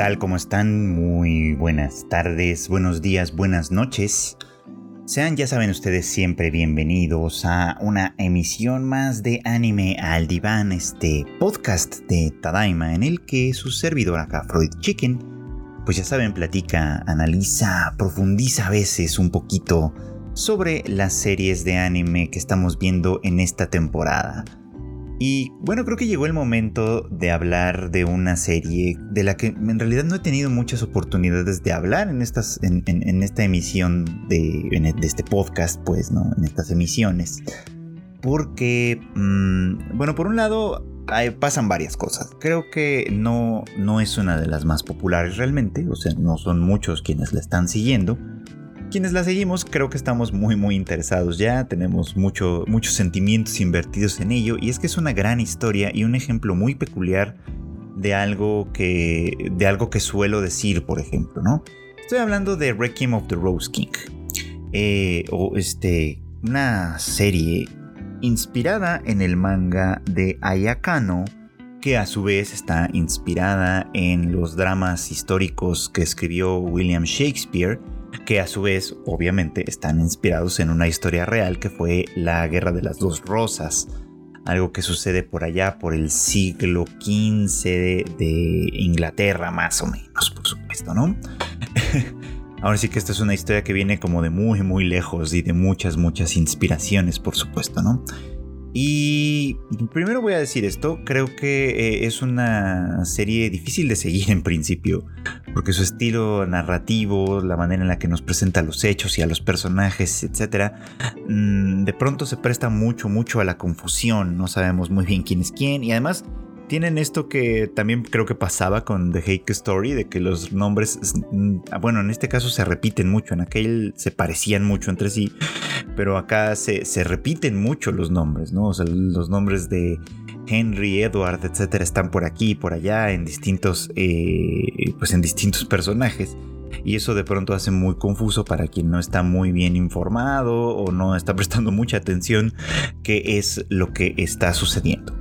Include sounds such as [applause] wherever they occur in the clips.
tal? ¿Cómo están? Muy buenas tardes, buenos días, buenas noches. Sean, ya saben ustedes, siempre bienvenidos a una emisión más de Anime al Diván, este podcast de Tadaima, en el que su servidor acá, Freud Chicken, pues ya saben, platica, analiza, profundiza a veces un poquito sobre las series de anime que estamos viendo en esta temporada. Y bueno, creo que llegó el momento de hablar de una serie de la que en realidad no he tenido muchas oportunidades de hablar en, estas, en, esta emisión de, de, este podcast, pues, ¿no? En estas emisiones. Porque, mm, bueno, por un lado, pasan varias cosas. Creo que no, no es una de las más populares realmente, o sea, no son muchos quienes la están siguiendo. Quienes la seguimos creo que estamos muy muy interesados ya, tenemos mucho, muchos sentimientos invertidos en ello y es que es una gran historia y un ejemplo muy peculiar de algo que, de algo que suelo decir, por ejemplo, ¿no? Estoy hablando de Requiem of the Rose King, eh, o este, una serie inspirada en el manga de Ayakano, que a su vez está inspirada en los dramas históricos que escribió William Shakespeare que a su vez obviamente están inspirados en una historia real que fue la Guerra de las Dos Rosas, algo que sucede por allá por el siglo XV de, Inglaterra más o menos, por supuesto, ¿no? [laughs] Ahora sí que esta es una historia que viene como de muy muy lejos y de muchas muchas inspiraciones, por supuesto, ¿no? Y primero voy a decir esto, creo que eh, es una serie difícil de seguir en principio, porque su estilo narrativo, la manera en la que nos presenta los hechos y a los personajes, etc., mm, de pronto se presta mucho, mucho a la confusión, no sabemos muy bien quién es quién, y además tienen esto que también creo que pasaba con The Hake Story, de que los nombres, bueno, en este caso se repiten mucho, en aquel se parecían mucho entre sí, pero acá se, repiten mucho los nombres, ¿no? O sea, los nombres de Henry, Edward, etcétera, están por aquí y por allá en distintos, eh, pues en distintos personajes. Y eso de pronto hace muy confuso para quien no está muy bien informado o no está [laughs] prestando mucha atención qué es lo que está sucediendo.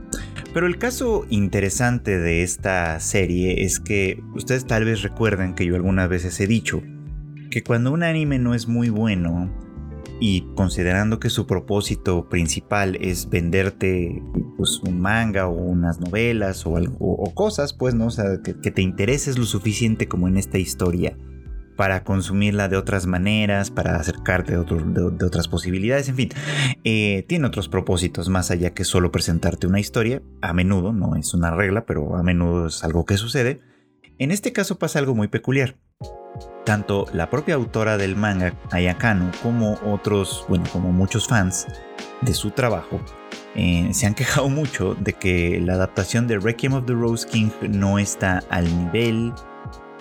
Pero el caso interesante de esta serie es que ustedes tal vez recuerden que yo algunas veces he dicho que cuando un anime no es muy bueno y considerando que su propósito principal es venderte pues, un manga o unas novelas o, algo, o cosas, pues, ¿no? O sea, que te intereses lo suficiente como en esta historia para consumirla de otras maneras, para acercarte de, otras posibilidades, en fin, eh, tiene otros propósitos más allá que solo presentarte una historia, a menudo, no es una regla, pero a menudo es algo que sucede. En este caso pasa algo muy peculiar. Tanto la propia autora del manga, Ayakano, como otros, bueno, como muchos fans de su trabajo, eh, se han quejado mucho de que la adaptación de Requiem of the Rose King no está al nivel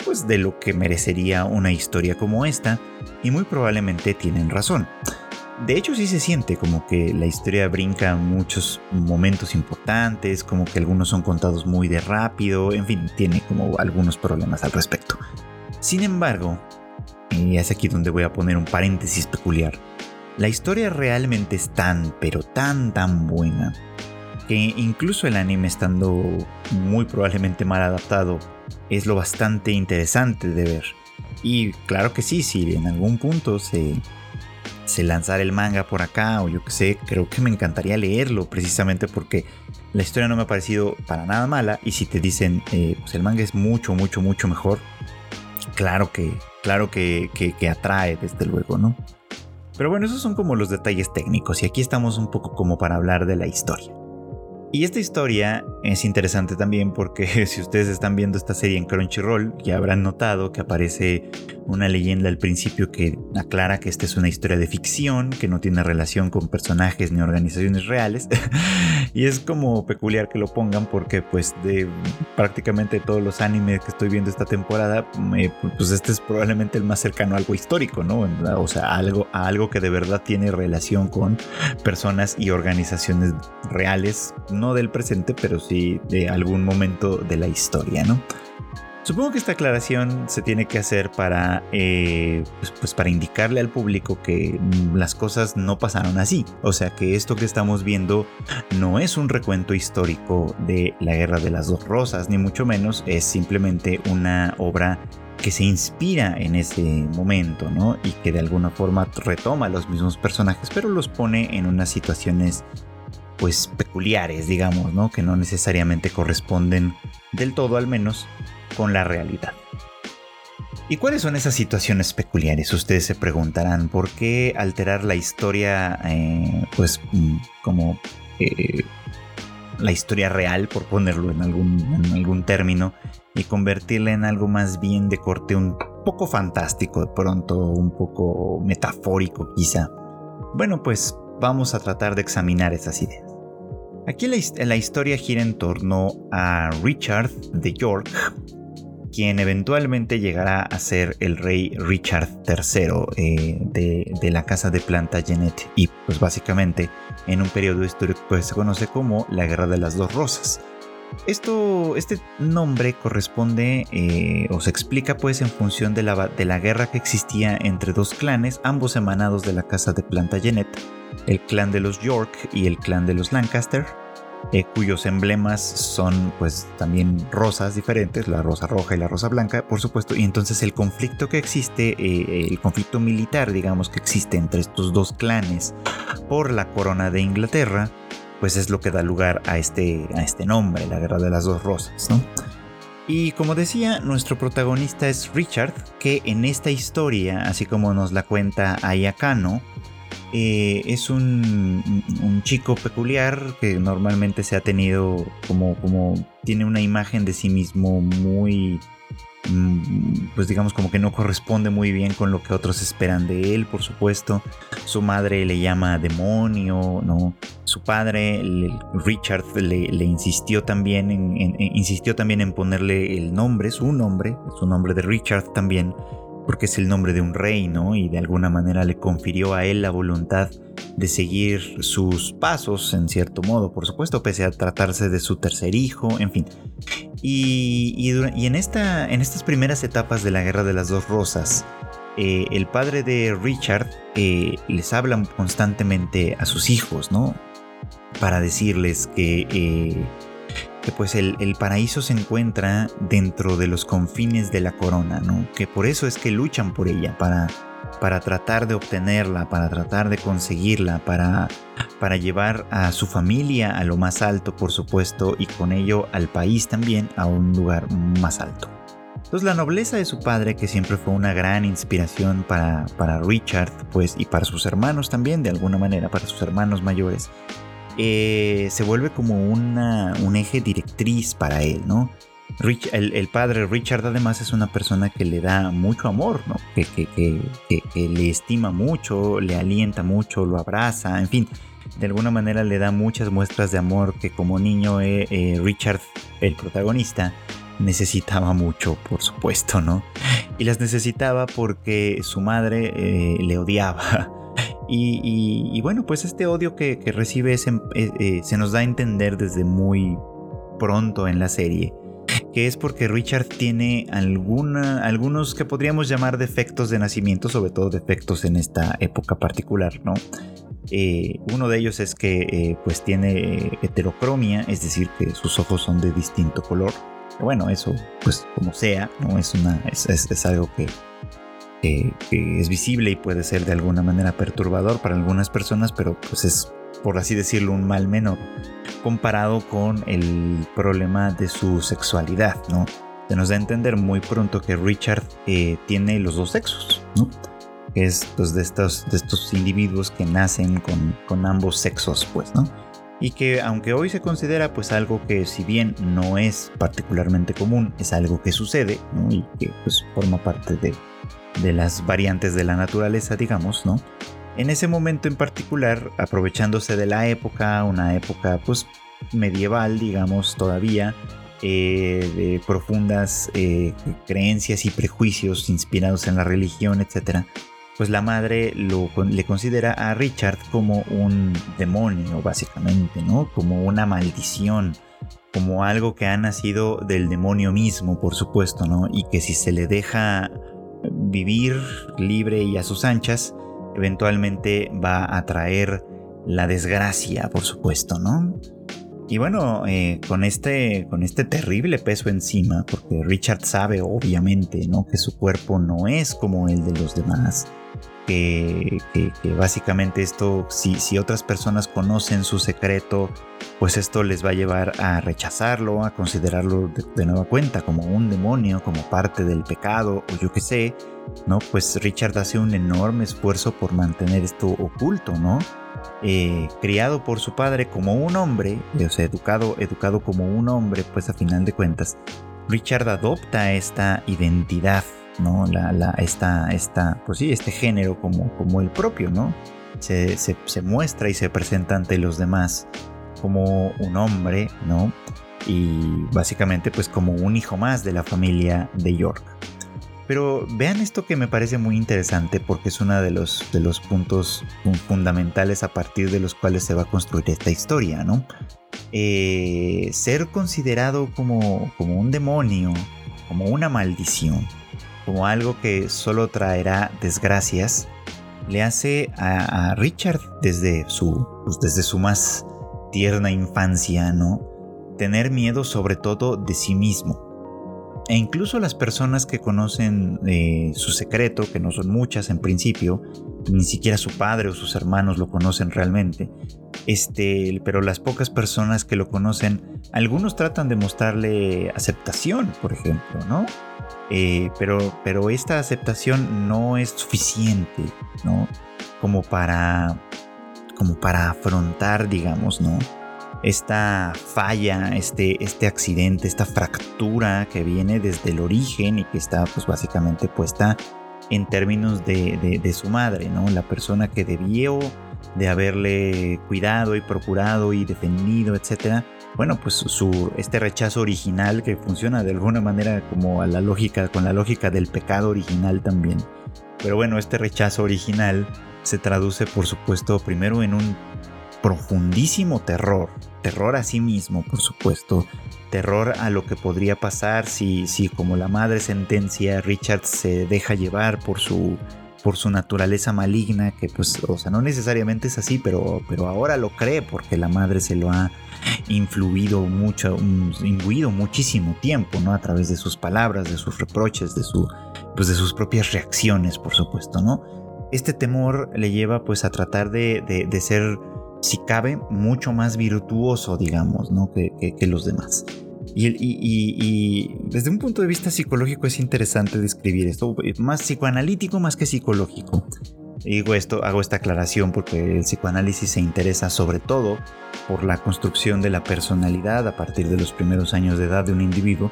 pues de lo que merecería una historia como esta, y muy probablemente tienen razón. De hecho sí se siente como que la historia brinca muchos momentos importantes, como que algunos son contados muy de rápido, en fin, tiene como algunos problemas al respecto. Sin embargo, y es aquí donde voy a poner un paréntesis peculiar, la historia realmente es tan, pero tan, tan buena, que incluso el anime estando muy probablemente mal adaptado, es lo bastante interesante de ver. Y claro que sí, si en algún punto se, se lanzara el manga por acá o yo que sé, creo que me encantaría leerlo precisamente porque la historia no me ha parecido para nada mala y si te dicen eh, pues el manga es mucho, mucho, mucho mejor, claro que, claro que, que atrae desde luego, ¿no? Pero bueno, esos son como los detalles técnicos y aquí estamos un poco como para hablar de la historia. Y esta historia es interesante también porque [laughs] si ustedes están viendo esta serie en Crunchyroll, ya habrán notado que aparece una leyenda al principio que aclara que esta es una historia de ficción, que no tiene relación con personajes ni organizaciones reales. [laughs] y es como peculiar que lo pongan porque pues de prácticamente todos los animes que estoy viendo esta temporada, pues este es probablemente el más cercano a algo histórico, ¿no? O sea, algo, a algo que de verdad tiene relación con personas y organizaciones reales no del presente, pero sí de algún momento de la historia, ¿no? Supongo que esta aclaración se tiene que hacer para, eh, pues, pues, para indicarle al público que las cosas no pasaron así. O sea que esto que estamos viendo no es un recuento histórico de la Guerra de las Dos Rosas, ni mucho menos es simplemente una obra que se inspira en ese momento, ¿no? Y que de alguna forma retoma los mismos personajes, pero los pone en unas situaciones pues peculiares, digamos, ¿no? Que no necesariamente corresponden del todo al menos con la realidad. ¿Y cuáles son esas situaciones peculiares? Ustedes se preguntarán, ¿por qué alterar la historia, eh, pues mm, como eh, la historia real, por ponerlo en algún, en algún término, y convertirla en algo más bien de corte un poco fantástico, de pronto un poco metafórico quizá? Bueno, pues vamos a tratar de examinar esas ideas. Aquí la, historia gira en torno a Richard de York, quien eventualmente llegará a ser el rey Richard III eh, de, la casa de Plantagenet y pues básicamente en un periodo histórico que se conoce como la Guerra de las Dos Rosas. Esto, este nombre corresponde eh, o se explica pues en función de la, de la guerra que existía entre dos clanes, ambos emanados de la casa de Plantagenet, el clan de los York y el clan de los Lancaster, eh, cuyos emblemas son pues también rosas diferentes, la rosa roja y la rosa blanca, por supuesto, y entonces el conflicto que existe, eh, el conflicto militar, digamos, que existe entre estos dos clanes por la corona de Inglaterra, pues es lo que da lugar a este, a este nombre, la Guerra de las Dos Rosas, Y como decía, nuestro protagonista es Richard, que en esta historia, así como nos la cuenta Ayakano, eh, es un, chico peculiar que normalmente se ha tenido como, como tiene una imagen de sí mismo muy pues digamos como que no corresponde muy bien con lo que otros esperan de él, por supuesto. Su madre le llama demonio, ¿no? Su padre, Richard, le, insistió también insistió también en ponerle el nombre, su nombre, su nombre de Richard también, porque es el nombre de un rey, ¿no? Y de alguna manera le confirió a él la voluntad de seguir sus pasos, en cierto modo, por supuesto, pese a tratarse de su tercer hijo, en fin. Y, en, esta, en estas primeras etapas de la Guerra de las Dos Rosas, eh, el padre de Richard eh, les habla constantemente a sus hijos, ¿no? Para decirles que... Eh, que pues el, paraíso se encuentra dentro de los confines de la corona, ¿no? Que por eso es que luchan por ella, para, para tratar de obtenerla, para tratar de conseguirla, para, para llevar a su familia a lo más alto, por supuesto, y con ello al país también a un lugar más alto. Entonces la nobleza de su padre, que siempre fue una gran inspiración para, para Richard, pues, y para sus hermanos también, de alguna manera, para sus hermanos mayores, eh, se vuelve como un eje directriz para él, ¿no? el, padre Richard además es una persona que le da mucho amor, ¿no? Que, que, le estima mucho, le alienta mucho, lo abraza, en fin, de alguna manera le da muchas muestras de amor que como niño eh, eh, Richard, el protagonista, necesitaba mucho, por supuesto, ¿no? Y las necesitaba porque su madre le odiaba. Y, bueno, pues este odio que, recibe eh, eh, se nos da a entender desde muy pronto en la serie, que es porque Richard tiene algunos que podríamos llamar defectos de nacimiento, sobre todo defectos en esta época particular, ¿no? Eh, uno de ellos es que pues tiene heterocromia, es decir, que sus ojos son de distinto color. Bueno, eso pues como sea, ¿no? Es, una, es algo que, que, es visible y puede ser de alguna manera perturbador para algunas personas, pero pues es, por así decirlo, un mal menor comparado con el problema de su sexualidad, ¿no? Se nos da a entender muy pronto que Richard eh, tiene los dos sexos, ¿no? Es pues, de, estos, de estos individuos que nacen con, con ambos sexos, pues, ¿no? y que aunque hoy se considera pues algo que si bien no es particularmente común, es algo que sucede ¿no? y que pues forma parte de, de las variantes de la naturaleza, digamos, ¿no? En ese momento en particular, aprovechándose de la época, una época pues medieval, digamos, todavía, eh, de profundas eh, creencias y prejuicios inspirados en la religión, etc., pues la madre le considera a Richard como un demonio, básicamente, ¿no? Como una maldición como algo que ha nacido del demonio mismo, por supuesto, ¿no? Y que si se le deja vivir libre y a sus anchas, eventualmente va a traer la desgracia, por supuesto, ¿no? Y bueno, eh, con, este, con este terrible peso encima, porque Richard sabe obviamente, ¿no? Que su cuerpo no es como el de los demás, que, básicamente esto, si, si otras personas conocen su secreto, pues esto les va a llevar a rechazarlo, a considerarlo de, nueva cuenta como un demonio, como parte del pecado, o yo qué sé, ¿no? Pues Richard hace un enorme esfuerzo por mantener esto oculto, ¿no? Eh, criado por su padre como un hombre, o sea, educado, educado como un hombre, pues a final de cuentas, Richard adopta esta identidad ¿no? La, la, esta, pues sí, este género como, como el propio, ¿no? Se, se, muestra y se presenta ante los demás como un hombre, ¿no? Y básicamente pues como un hijo más de la familia de York. Pero vean esto que me parece muy interesante porque es uno de los, de los puntos fundamentales a partir de los cuales se va a construir esta historia, ¿no? Eh, ser considerado como, como un demonio, como una maldición, como algo que solo traerá desgracias, le hace a, Richard desde su, pues, desde su más tierna infancia, ¿no? Tener miedo sobre todo de sí mismo. E incluso las personas que conocen eh, su secreto, que no son muchas en principio, ni siquiera su padre o sus hermanos lo conocen realmente, este, pero las pocas personas que lo conocen, algunos tratan de mostrarle aceptación, por ejemplo, ¿no? Eh, pero, pero esta aceptación no es suficiente, ¿no? Como para, como para afrontar, digamos, ¿no? Esta falla, este, este accidente, esta fractura que viene desde el origen y que está pues básicamente puesta en términos de, de su madre, ¿no? La persona que debió de haberle cuidado y procurado y defendido, etcétera, bueno, pues su, este rechazo original que funciona de alguna manera como a la lógica, con la lógica del pecado original también. Pero bueno, este rechazo original se traduce por supuesto primero en un profundísimo terror, terror a sí mismo por supuesto, terror a lo que podría pasar si, si como la madre sentencia Richard se deja llevar por su por su naturaleza maligna, que pues, o sea, no necesariamente es así, pero, pero ahora lo cree porque la madre se lo ha influido mucho, imbuido muchísimo tiempo, ¿no? A través de sus palabras, de sus reproches, de, su, pues, de sus propias reacciones, por supuesto, ¿no? Este temor le lleva pues a tratar de, de, ser, si cabe, mucho más virtuoso, digamos, ¿no? que, que los demás. Y, desde un punto de vista psicológico es interesante describir esto, más psicoanalítico más que psicológico. Digo esto, hago esta aclaración porque el psicoanálisis se interesa sobre todo por la construcción de la personalidad a partir de los primeros años de edad de un individuo.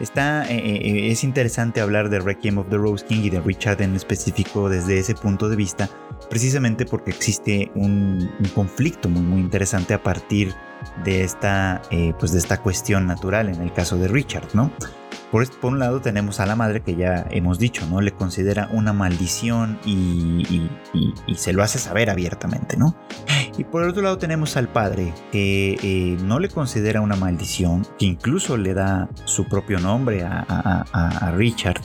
Está, eh, eh, eh, es interesante hablar de Requiem of the Rose King y de Richard en específico desde ese punto de vista, precisamente porque existe un, un conflicto muy muy interesante a partir de esta, pues de esta cuestión natural en el caso de Richard, ¿no? Por, un lado tenemos a la madre que ya hemos dicho, ¿no? Le considera una maldición y, se lo hace saber abiertamente, ¿no? Y por otro lado tenemos al padre que eh, no le considera una maldición, que incluso le da su propio nombre a, Richard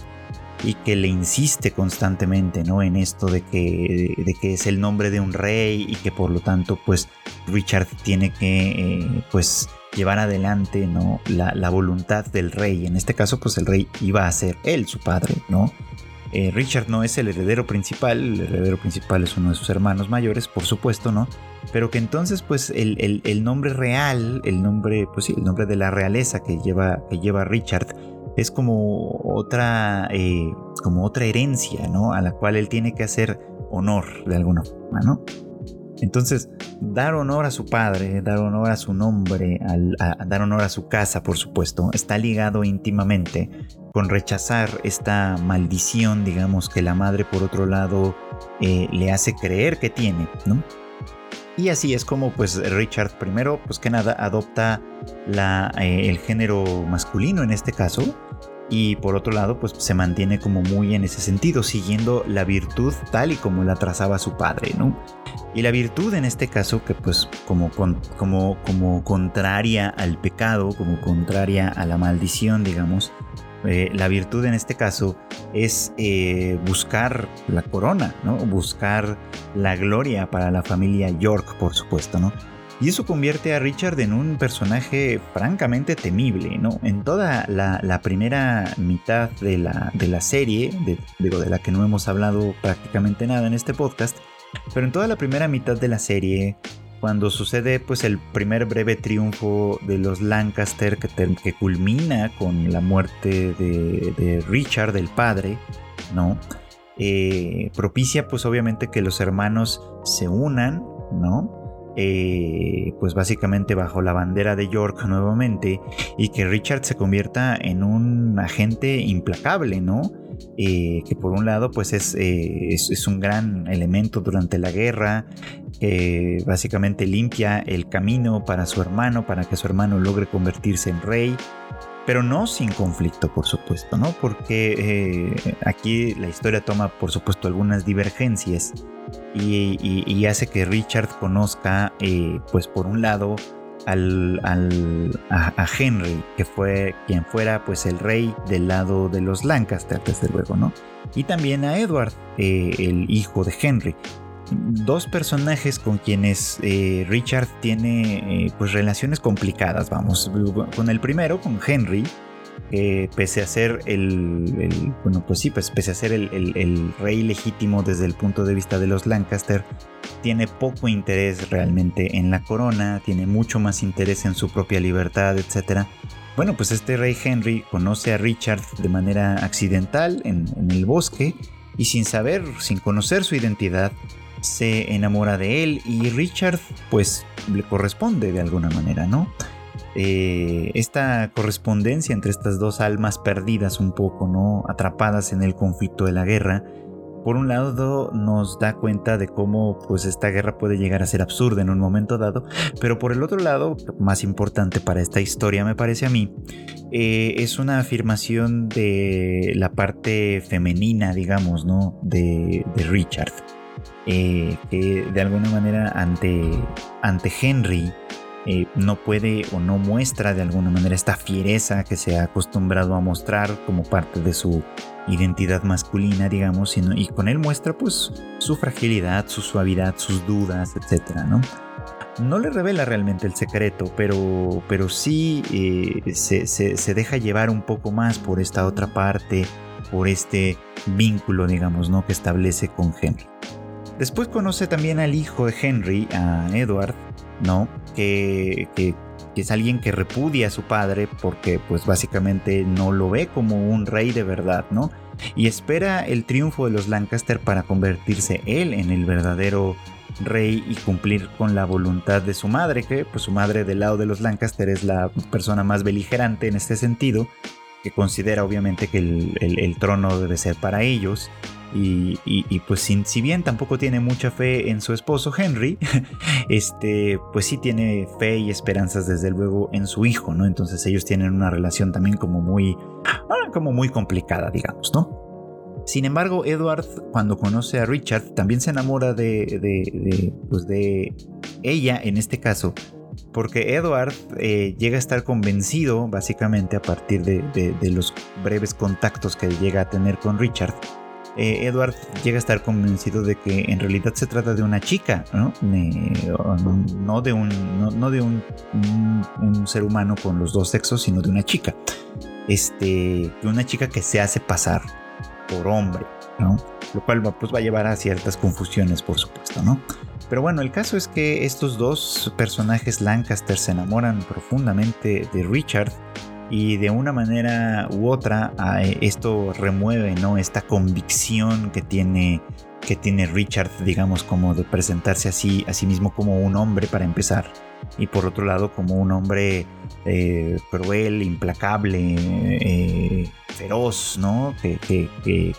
y que le insiste constantemente ¿no? en esto de que, de que es el nombre de un rey y que por lo tanto pues Richard tiene que eh, pues llevar adelante ¿no? La, voluntad del rey. En este caso, pues el rey iba a ser él, su padre, ¿no? Eh, Richard no es el heredero principal, el heredero principal es uno de sus hermanos mayores, por supuesto, ¿no? Pero que entonces, pues, el, nombre real, el nombre, pues sí, el nombre de la realeza que lleva, que lleva Richard, es como otra, eh, como otra herencia, ¿no? A la cual él tiene que hacer honor de alguna forma, ¿no? Entonces, dar honor a su padre, dar honor a su nombre, dar honor a su casa, por supuesto, está ligado íntimamente con rechazar esta maldición, digamos, que la madre, por otro lado, eh, le hace creer que tiene, ¿no? Y así es como, pues, Richard primero, pues que nada, adopta eh, el género masculino en este caso, y por otro lado pues se mantiene como muy en ese sentido, siguiendo la virtud tal y como la trazaba su padre, ¿no? Y la virtud en este caso que pues como, como, como contraria al pecado, como contraria a la maldición, digamos, eh, la virtud en este caso es eh, buscar la corona, ¿no? Buscar la gloria para la familia York, por supuesto, ¿no? Y eso convierte a Richard en un personaje francamente temible, ¿no? En toda la, primera mitad de la, de la serie, digo, de la que no hemos hablado prácticamente nada en este podcast, pero en toda la primera mitad de la serie, cuando sucede pues el primer breve triunfo de los Lancaster que, que culmina con la muerte de, Richard, el padre, ¿no? Eh, propicia pues obviamente que los hermanos se unan, ¿no? Eh, pues básicamente bajo la bandera de York nuevamente y que Richard se convierta en un agente implacable, ¿no? Eh, que por un lado pues eh, es, es, un gran elemento durante la guerra, que básicamente limpia el camino para su hermano, para que su hermano logre convertirse en rey, pero no sin conflicto, por supuesto, ¿no? Porque aquí la historia toma, por supuesto, algunas divergencias y, hace que Richard conozca, eh, pues por un lado, al, a, Henry, que fue quien fuera pues el rey del lado de los Lancaster, desde luego, ¿no? Y también a Edward, eh, el hijo de Henry. Dos personajes con quienes eh, Richard tiene pues relaciones complicadas, vamos. Con el primero, con Henry, pese a ser el, bueno, pues sí, pues pese a ser el, rey legítimo desde el punto de vista de los Lancaster, tiene poco interés realmente en la corona, tiene mucho más interés en su propia libertad, etc. Bueno, pues este rey Henry conoce a Richard de manera accidental en, en el bosque y sin saber, sin conocer su identidad, se enamora de él y Richard pues le corresponde de alguna manera, ¿no? Eh, esta correspondencia entre estas dos almas perdidas un poco, ¿no? Atrapadas en el conflicto de la guerra, por un lado nos da cuenta de cómo pues esta guerra puede llegar a ser absurda en un momento dado, pero por el otro lado, más importante para esta historia me parece a mí, eh, es una afirmación de la parte femenina, digamos, ¿no? De, Richard, eh, que de alguna manera ante, ante Henry, eh, no puede o no muestra de alguna manera esta fiereza que se ha acostumbrado a mostrar como parte de su identidad masculina, digamos, sino, y con él muestra pues su fragilidad, su suavidad, sus dudas, etcétera, ¿no? No le revela realmente el secreto, pero, pero sí eh, se, se, deja llevar un poco más por esta otra parte, por este vínculo, digamos, ¿no? que establece con Henry. Después conoce también al hijo de Henry, a Edward, ¿no? Que, es alguien que repudia a su padre porque pues básicamente no lo ve como un rey de verdad, ¿no? Y espera el triunfo de los Lancaster para convertirse él en el verdadero rey y cumplir con la voluntad de su madre, que pues su madre del lado de los Lancaster es la persona más beligerante en este sentido, que considera obviamente que el trono debe ser para ellos y, pues si, bien tampoco tiene mucha fe en su esposo Henry, [laughs] este, pues sí tiene fe y esperanzas desde luego en su hijo, ¿no? Entonces ellos tienen una relación también como muy, ah, como muy complicada, digamos, ¿no? Sin embargo, Edward, cuando conoce a Richard, también se enamora de, de, pues de ella en este caso, porque Edward eh, llega a estar convencido, básicamente a partir de, los breves contactos que llega a tener con Richard, eh, Edward llega a estar convencido de que en realidad se trata de una chica, ¿no? no de, un, no, de un, ser humano con los dos sexos, sino de una chica. Este, una chica que se hace pasar por hombre, ¿no? Lo cual pues, va a llevar a ciertas confusiones, por supuesto, ¿no? Pero bueno, el caso es que estos dos personajes Lancaster se enamoran profundamente de Richard y de una manera u otra esto remueve ¿no? esta convicción que tiene, que tiene Richard, digamos, como de presentarse así, a sí mismo como un hombre para empezar. Y por otro lado, como un hombre eh, cruel, implacable, eh, feroz, ¿no?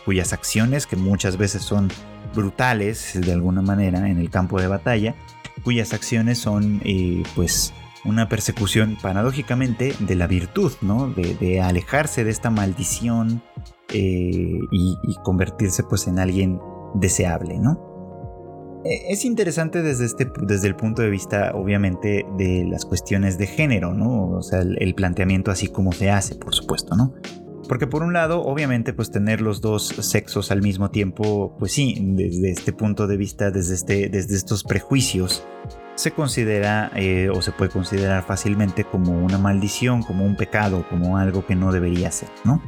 cuyas acciones, que muchas veces son brutales de alguna manera en el campo de batalla, cuyas acciones son, eh, pues, una persecución paradójicamente de la virtud, ¿no? De, alejarse de esta maldición eh, y, convertirse pues en alguien deseable, ¿no? E, es interesante desde, este, desde el punto de vista, obviamente, de las cuestiones de género, ¿no? O sea, el, planteamiento así como se hace, por supuesto, ¿no? Porque por un lado, obviamente, pues tener los dos sexos al mismo tiempo, pues sí, desde este punto de vista, desde, este, desde estos prejuicios, se considera eh, o se puede considerar fácilmente como una maldición, como un pecado, como algo que no debería ser, ¿no?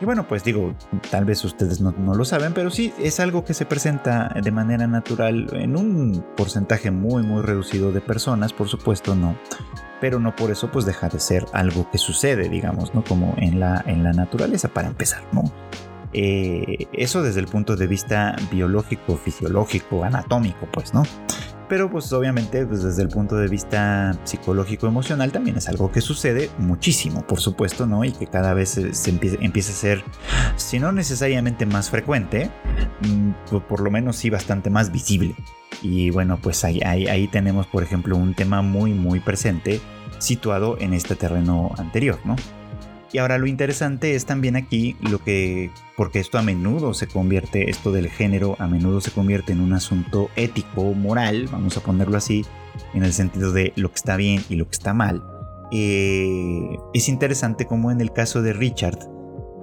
Y bueno, pues digo, tal vez ustedes no, lo saben, pero sí es algo que se presenta de manera natural en un porcentaje muy, muy reducido de personas, por supuesto, no. Pero no por eso pues deja de ser algo que sucede, digamos, ¿no? Como en la, en la naturaleza para empezar, ¿no? Eh, eso desde el punto de vista biológico, fisiológico, anatómico, pues, ¿no? Pero pues obviamente pues, desde el punto de vista psicológico emocional también es algo que sucede muchísimo, por supuesto, ¿no? Y que cada vez se, empieza, a ser, si no necesariamente más frecuente, mm, por lo menos sí bastante más visible. Y bueno, pues ahí, ahí tenemos, por ejemplo, un tema muy, muy presente situado en este terreno anterior, ¿no? Y ahora lo interesante es también aquí lo que, porque esto a menudo se convierte, esto del género a menudo se convierte en un asunto ético, moral, vamos a ponerlo así, en el sentido de lo que está bien y lo que está mal. Eh, es interesante como en el caso de Richard,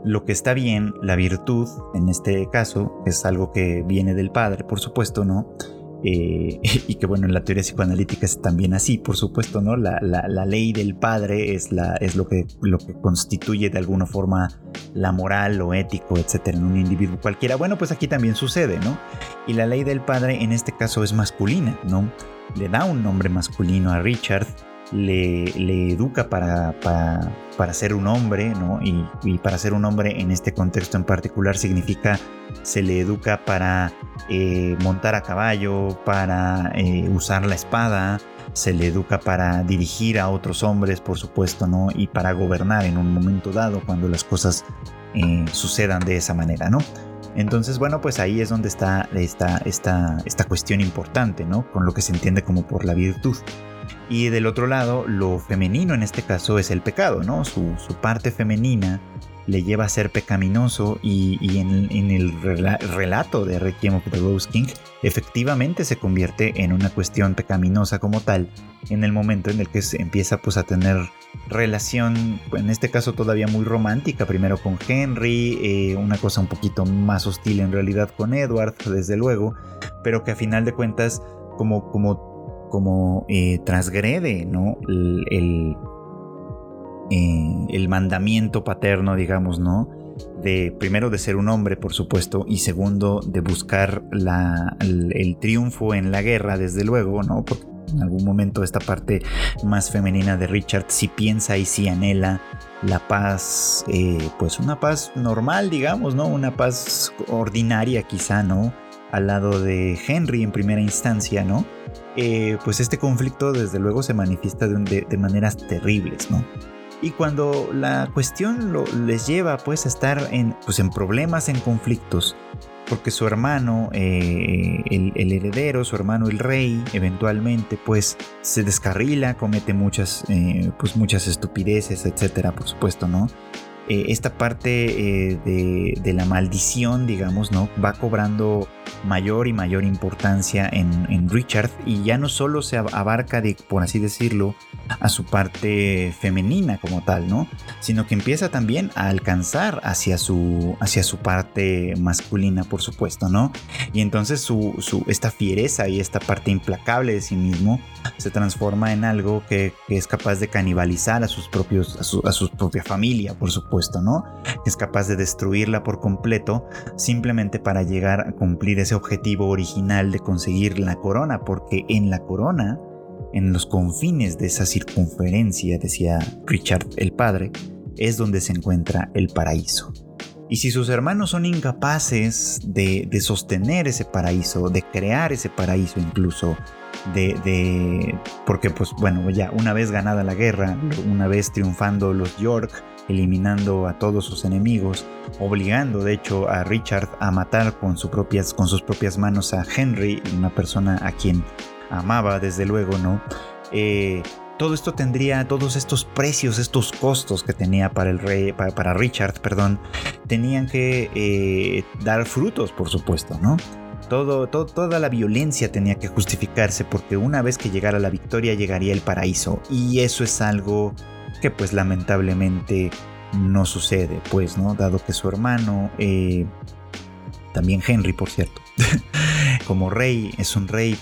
lo que está bien, la virtud, en este caso, es algo que viene del padre, por supuesto, ¿no? Eh, [laughs] y que bueno, en la teoría psicoanalítica es también así, por supuesto, ¿no? La, ley del padre es, la, es lo, que, lo que constituye de alguna forma la moral, o ético, etcétera, en un individuo cualquiera. Bueno, pues aquí también sucede, ¿no? Y la ley del padre en este caso es masculina, ¿no? Le da un nombre masculino a Richard, le, educa para, para, ser un hombre, ¿no? Y, para ser un hombre en este contexto en particular significa se le educa para eh, montar a caballo, para eh, usar la espada, se le educa para dirigir a otros hombres, por supuesto, ¿no? Y para gobernar en un momento dado cuando las cosas eh, sucedan de esa manera, ¿no? Entonces, bueno, pues ahí es donde está esta, esta, esta cuestión importante, ¿no? Con lo que se entiende como por la virtud. Y del otro lado, lo femenino en este caso es el pecado, ¿no? Su, parte femenina le lleva a ser pecaminoso y, en, el relato de Requiem of the Rose King efectivamente se convierte en una cuestión pecaminosa como tal en el momento en el que se empieza pues a tener relación en este caso todavía muy romántica primero con Henry eh, una cosa un poquito más hostil en realidad con Edward desde luego pero que a final de cuentas como como como eh, transgrede no el eh, el mandamiento paterno, digamos, ¿no? De primero de ser un hombre, por supuesto, y segundo de buscar el, triunfo en la guerra, desde luego, ¿no? Porque en algún momento esta parte más femenina de Richard sí piensa y sí anhela la paz, eh, pues una paz normal, digamos, ¿no? Una paz ordinaria quizá, ¿no? Al lado de Henry en primera instancia, ¿no? Eh, pues este conflicto desde luego se manifiesta de maneras terribles, ¿no? y cuando la cuestión les lleva pues a estar en, pues, en problemas, en conflictos, porque su hermano, eh, el, heredero, su hermano el rey, eventualmente pues se descarrila, comete muchas, eh, pues muchas estupideces, etcétera, por supuesto, ¿no? Esta parte de, de, la maldición, digamos, ¿no? Va cobrando mayor y mayor importancia en, Richard y ya no solo se abarca de, por así decirlo, a su parte femenina como tal, ¿no? Sino que empieza también a alcanzar hacia su, hacia su parte masculina, por supuesto, ¿no? Y entonces su, esta fiereza y esta parte implacable de sí mismo se transforma en algo que, es capaz de canibalizar a sus propios, a su, a su propia familia, por supuesto, ¿no? Es capaz de destruirla por completo simplemente para llegar a cumplir ese objetivo original de conseguir la corona, porque en la corona, en los confines de esa circunferencia, decía Richard el padre, es donde se encuentra el paraíso. Y si sus hermanos son incapaces de, sostener ese paraíso, de crear ese paraíso incluso, de, de, porque pues bueno, ya una vez ganada la guerra, una vez triunfando los York, eliminando a todos sus enemigos, obligando de hecho a Richard a matar con, sus propias manos a Henry, una persona a quien amaba desde luego, ¿no? Eh, todo esto tendría, todos estos precios, estos costos que tenía para el rey, para, Richard, perdón, tenían que eh, dar frutos, por supuesto, ¿no? Toda la violencia tenía que justificarse porque una vez que llegara la victoria llegaría el paraíso. Y eso es algo que pues lamentablemente no sucede, pues, ¿no? Dado que su hermano, eh, también Henry, por cierto, [laughs] como rey, es un rey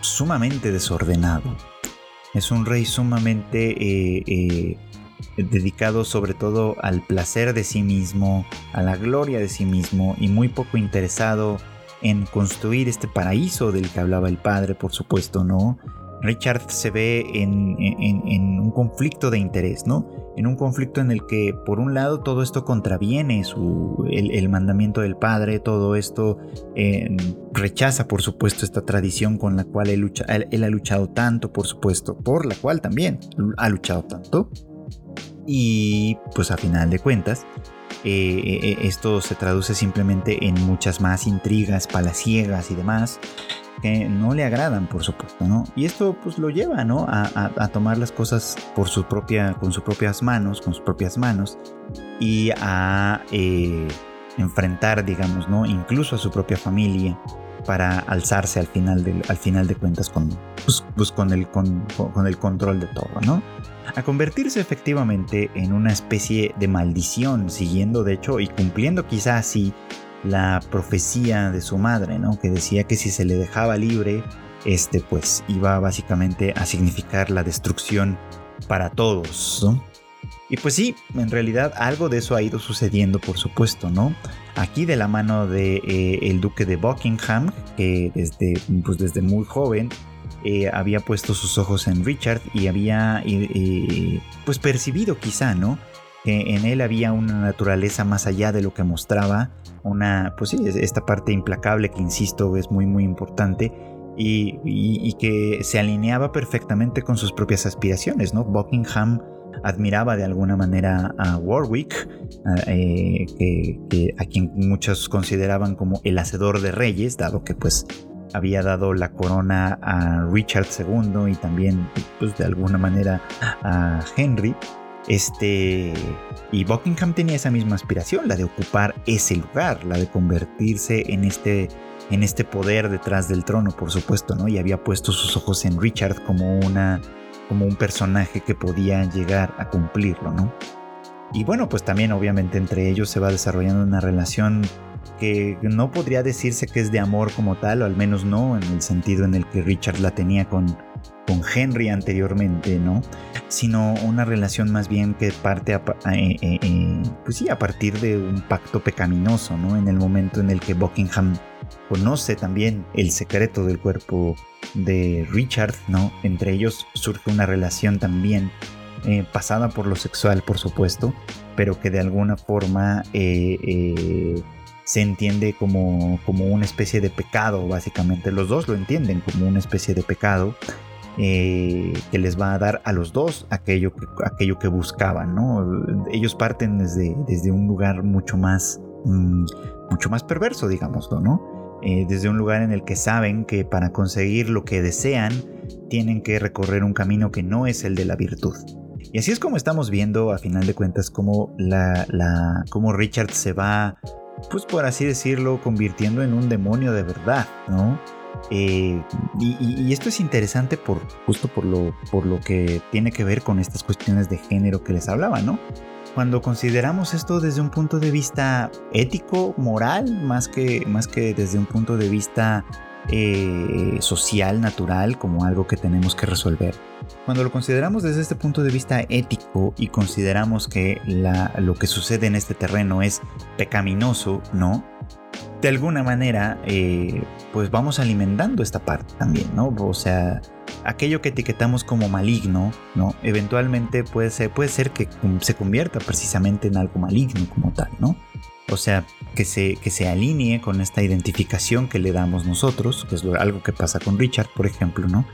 sumamente desordenado. Es un rey sumamente eh, eh, dedicado sobre todo al placer de sí mismo, a la gloria de sí mismo y muy poco interesado en construir este paraíso del que hablaba el padre, por supuesto, ¿no? Richard se ve en, un conflicto de interés, ¿no? En un conflicto en el que, por un lado, todo esto contraviene el, mandamiento del Padre, todo esto eh, rechaza, por supuesto, esta tradición con la cual él, ha luchado tanto, por supuesto, por la cual también ha luchado tanto. Y, pues, a final de cuentas, eh, eh, esto se traduce simplemente en muchas más intrigas palaciegas y demás que no le agradan, por supuesto, ¿no? Y esto pues lo lleva, ¿no? A, tomar las cosas por su propia, con sus propias manos, con sus propias manos y a eh, enfrentar, digamos, ¿no? Incluso a su propia familia para alzarse al final de, al final de cuentas con, pues, pues, con, el, con, con el control de todo, ¿no? A convertirse efectivamente en una especie de maldición, siguiendo de hecho y cumpliendo quizás así la profecía de su madre, ¿no? Que decía que si se le dejaba libre, este pues iba básicamente a significar la destrucción para todos, Y pues sí, en realidad algo de eso ha ido sucediendo, por supuesto, ¿no? Aquí de la mano de eh, el duque de Buckingham, que desde, pues desde muy joven eh, había puesto sus ojos en Richard y había eh, pues percibido quizá, ¿no? Que en él había una naturaleza más allá de lo que mostraba una, pues sí, esta parte implacable que insisto es muy muy importante y, que se alineaba perfectamente con sus propias aspiraciones, ¿no? Buckingham admiraba de alguna manera a Warwick, eh, a quien muchos consideraban como el hacedor de reyes, dado que pues había dado la corona a Richard II y también pues de alguna manera a Henry. Este, y Buckingham tenía esa misma aspiración, la de ocupar ese lugar, la de convertirse en este, en este poder detrás del trono, por supuesto, ¿no? Y había puesto sus ojos en Richard como, una, como un personaje que podía llegar a cumplirlo, ¿no? Y bueno, pues también obviamente entre ellos se va desarrollando una relación que no podría decirse que es de amor como tal, o al menos no en el sentido en el que Richard la tenía con, con Henry anteriormente, ¿no? Sino una relación más bien que parte a, eh, eh, eh, pues sí, a partir de un pacto pecaminoso, ¿no? En el momento en el que Buckingham conoce también el secreto del cuerpo de Richard, ¿no? Entre ellos surge una relación también pasada por lo sexual, por supuesto, pero que de alguna forma se entiende como, como una especie de pecado, básicamente. Los dos lo entienden como una especie de pecado eh, que les va a dar a los dos aquello que, aquello que buscaban, ¿no? Ellos parten desde, desde un lugar mucho más, mm, mucho más perverso, digámoslo, ¿no? Eh, desde un lugar en el que saben que para conseguir lo que desean tienen que recorrer un camino que no es el de la virtud. Y así es como estamos viendo, a final de cuentas, cómo, la, la, cómo Richard se va, pues por así decirlo, convirtiendo en un demonio de verdad, ¿no? Eh, y, esto es interesante por justo por lo, por lo que tiene que ver con estas cuestiones de género que les hablaba, ¿no? Cuando consideramos esto desde un punto de vista ético, moral, más que, más que desde un punto de vista eh, social, natural, como algo que tenemos que resolver. Cuando lo consideramos desde este punto de vista ético y consideramos que lo que sucede en este terreno es pecaminoso, ¿no? de alguna manera, eh, pues vamos alimentando esta parte también, ¿no? O sea, aquello que etiquetamos como maligno, ¿no? Eventualmente puede ser, puede ser que se convierta precisamente en algo maligno como tal, ¿no? O sea, que se, que se alinee con esta identificación que le damos nosotros, que es algo que pasa con Richard, por ejemplo, ¿no?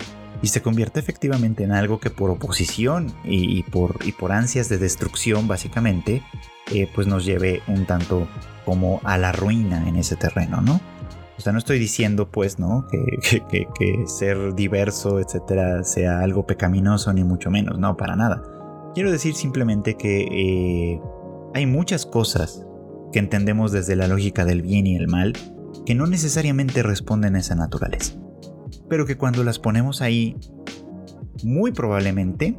Y se convierte efectivamente en algo que por oposición y, por, y por ansias de destrucción, básicamente, eh, pues nos lleve un tanto como a la ruina en ese terreno, ¿no? O sea, no estoy diciendo, pues, ¿no? Que, ser diverso, etcétera, sea algo pecaminoso, ni mucho menos, no, para nada. Quiero decir simplemente que eh, hay muchas cosas que entendemos desde la lógica del bien y el mal que no necesariamente responden a esa naturaleza, pero que cuando las ponemos ahí, muy probablemente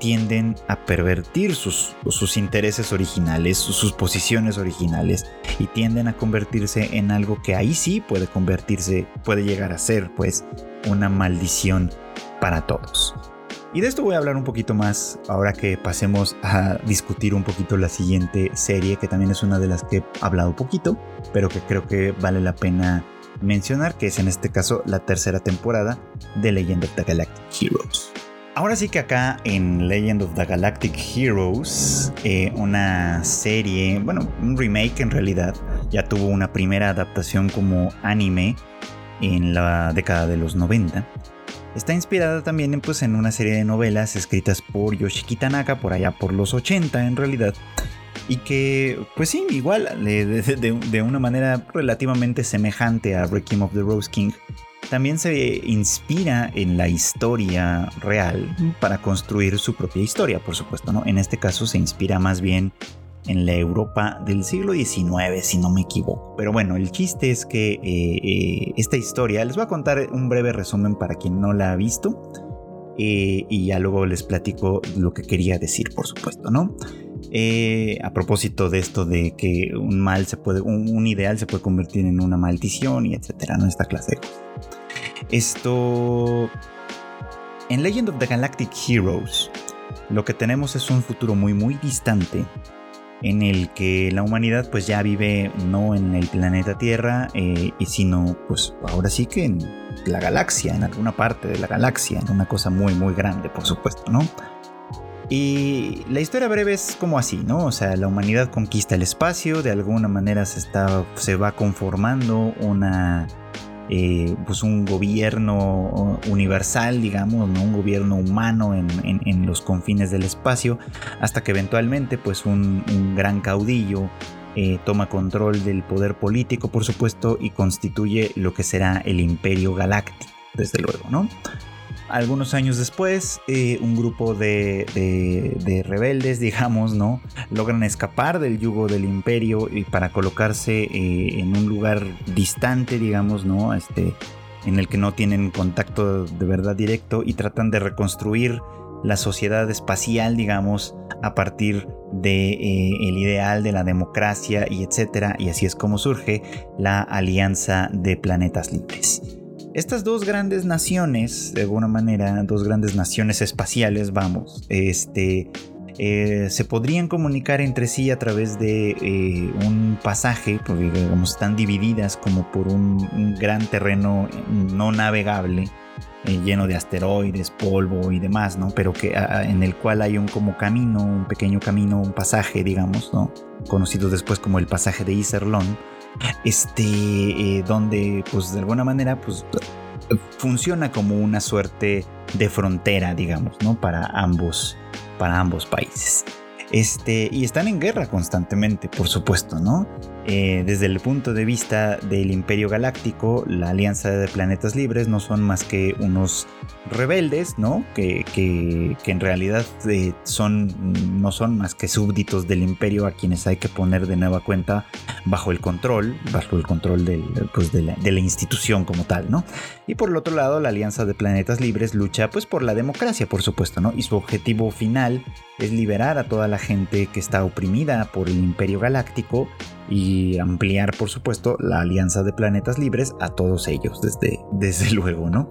tienden a pervertir sus, intereses originales, sus, posiciones originales y tienden a convertirse en algo que ahí sí puede convertirse, puede llegar a ser pues una maldición para todos. Y de esto voy a hablar un poquito más ahora que pasemos a discutir un poquito la siguiente serie, que también es una de las que he hablado poquito, pero que creo que vale la pena mencionar, que es en este caso la tercera temporada de Legend of the Galactic Heroes. Ahora sí que acá en Legend of the Galactic Heroes, eh, una serie, bueno, un remake en realidad, ya tuvo una primera adaptación como anime en la década de los 90. Está inspirada también pues, en una serie de novelas escritas por Yoshiki Tanaka por allá por los 80 en realidad. Y que, pues sí, igual, de, una manera relativamente semejante a Requiem of the Rose King, también se inspira en la historia real para construir su propia historia, por supuesto, ¿no? En este caso se inspira más bien en la Europa del siglo XIX, si no me equivoco. Pero bueno, el chiste es que eh, eh, esta historia, les voy a contar un breve resumen para quien no la ha visto. Eh, y ya luego les platico lo que quería decir, por supuesto, ¿no? A propósito de esto de que un mal se puede, un, ideal se puede convertir en una maldición y etcétera, ¿no? Esta clase. Esto. En Legend of the Galactic Heroes, lo que tenemos es un futuro muy, muy distante en el que la humanidad pues ya vive no en el planeta Tierra, eh, sino pues ahora sí que en la galaxia, en alguna parte de la galaxia, en una cosa muy muy grande por supuesto, ¿no? Y la historia breve es como así, ¿no? O sea, la humanidad conquista el espacio, de alguna manera se, está, se va conformando una eh, pues un gobierno universal, digamos, ¿no? un gobierno humano en, los confines del espacio, hasta que eventualmente pues un, gran caudillo eh, toma control del poder político, por supuesto, y constituye lo que será el Imperio Galáctico, desde luego, ¿no? Algunos años después, eh, un grupo de, rebeldes, digamos, ¿no? Logran escapar del yugo del imperio y para colocarse eh, en un lugar distante, digamos, ¿no? Este, en el que no tienen contacto de verdad directo y tratan de reconstruir la sociedad espacial, digamos, a partir de eh, ideal de la democracia y etcétera, y así es como surge la Alianza de Planetas Libres. Estas dos grandes naciones, de alguna manera, dos grandes naciones espaciales, vamos, este, eh, se podrían comunicar entre sí a través de eh, un pasaje, porque digamos, están divididas como por un, gran terreno no navegable, eh, lleno de asteroides, polvo y demás, ¿no? Pero que en el cual hay un como camino, un pequeño camino, un pasaje, digamos, ¿no? Conocido después como el pasaje de Iserlon este, eh, donde pues de alguna manera pues funciona como una suerte de frontera, digamos, ¿no? Para ambos, para ambos países. Este, y están en guerra constantemente, por supuesto, ¿no? Eh, desde el punto de vista del Imperio Galáctico, la Alianza de Planetas Libres no son más que unos rebeldes, ¿no? Que, en realidad eh, son, no son más que súbditos del Imperio a quienes hay que poner de nueva cuenta bajo el control, bajo el control pues, de, la, institución como tal, ¿no? Y por el otro lado, la Alianza de Planetas Libres lucha pues por la democracia, por supuesto, ¿no? Y su objetivo final es liberar a toda la gente que está oprimida por el Imperio Galáctico y ampliar, por supuesto, la alianza de planetas libres a todos ellos, desde, desde [laughs] luego, ¿no?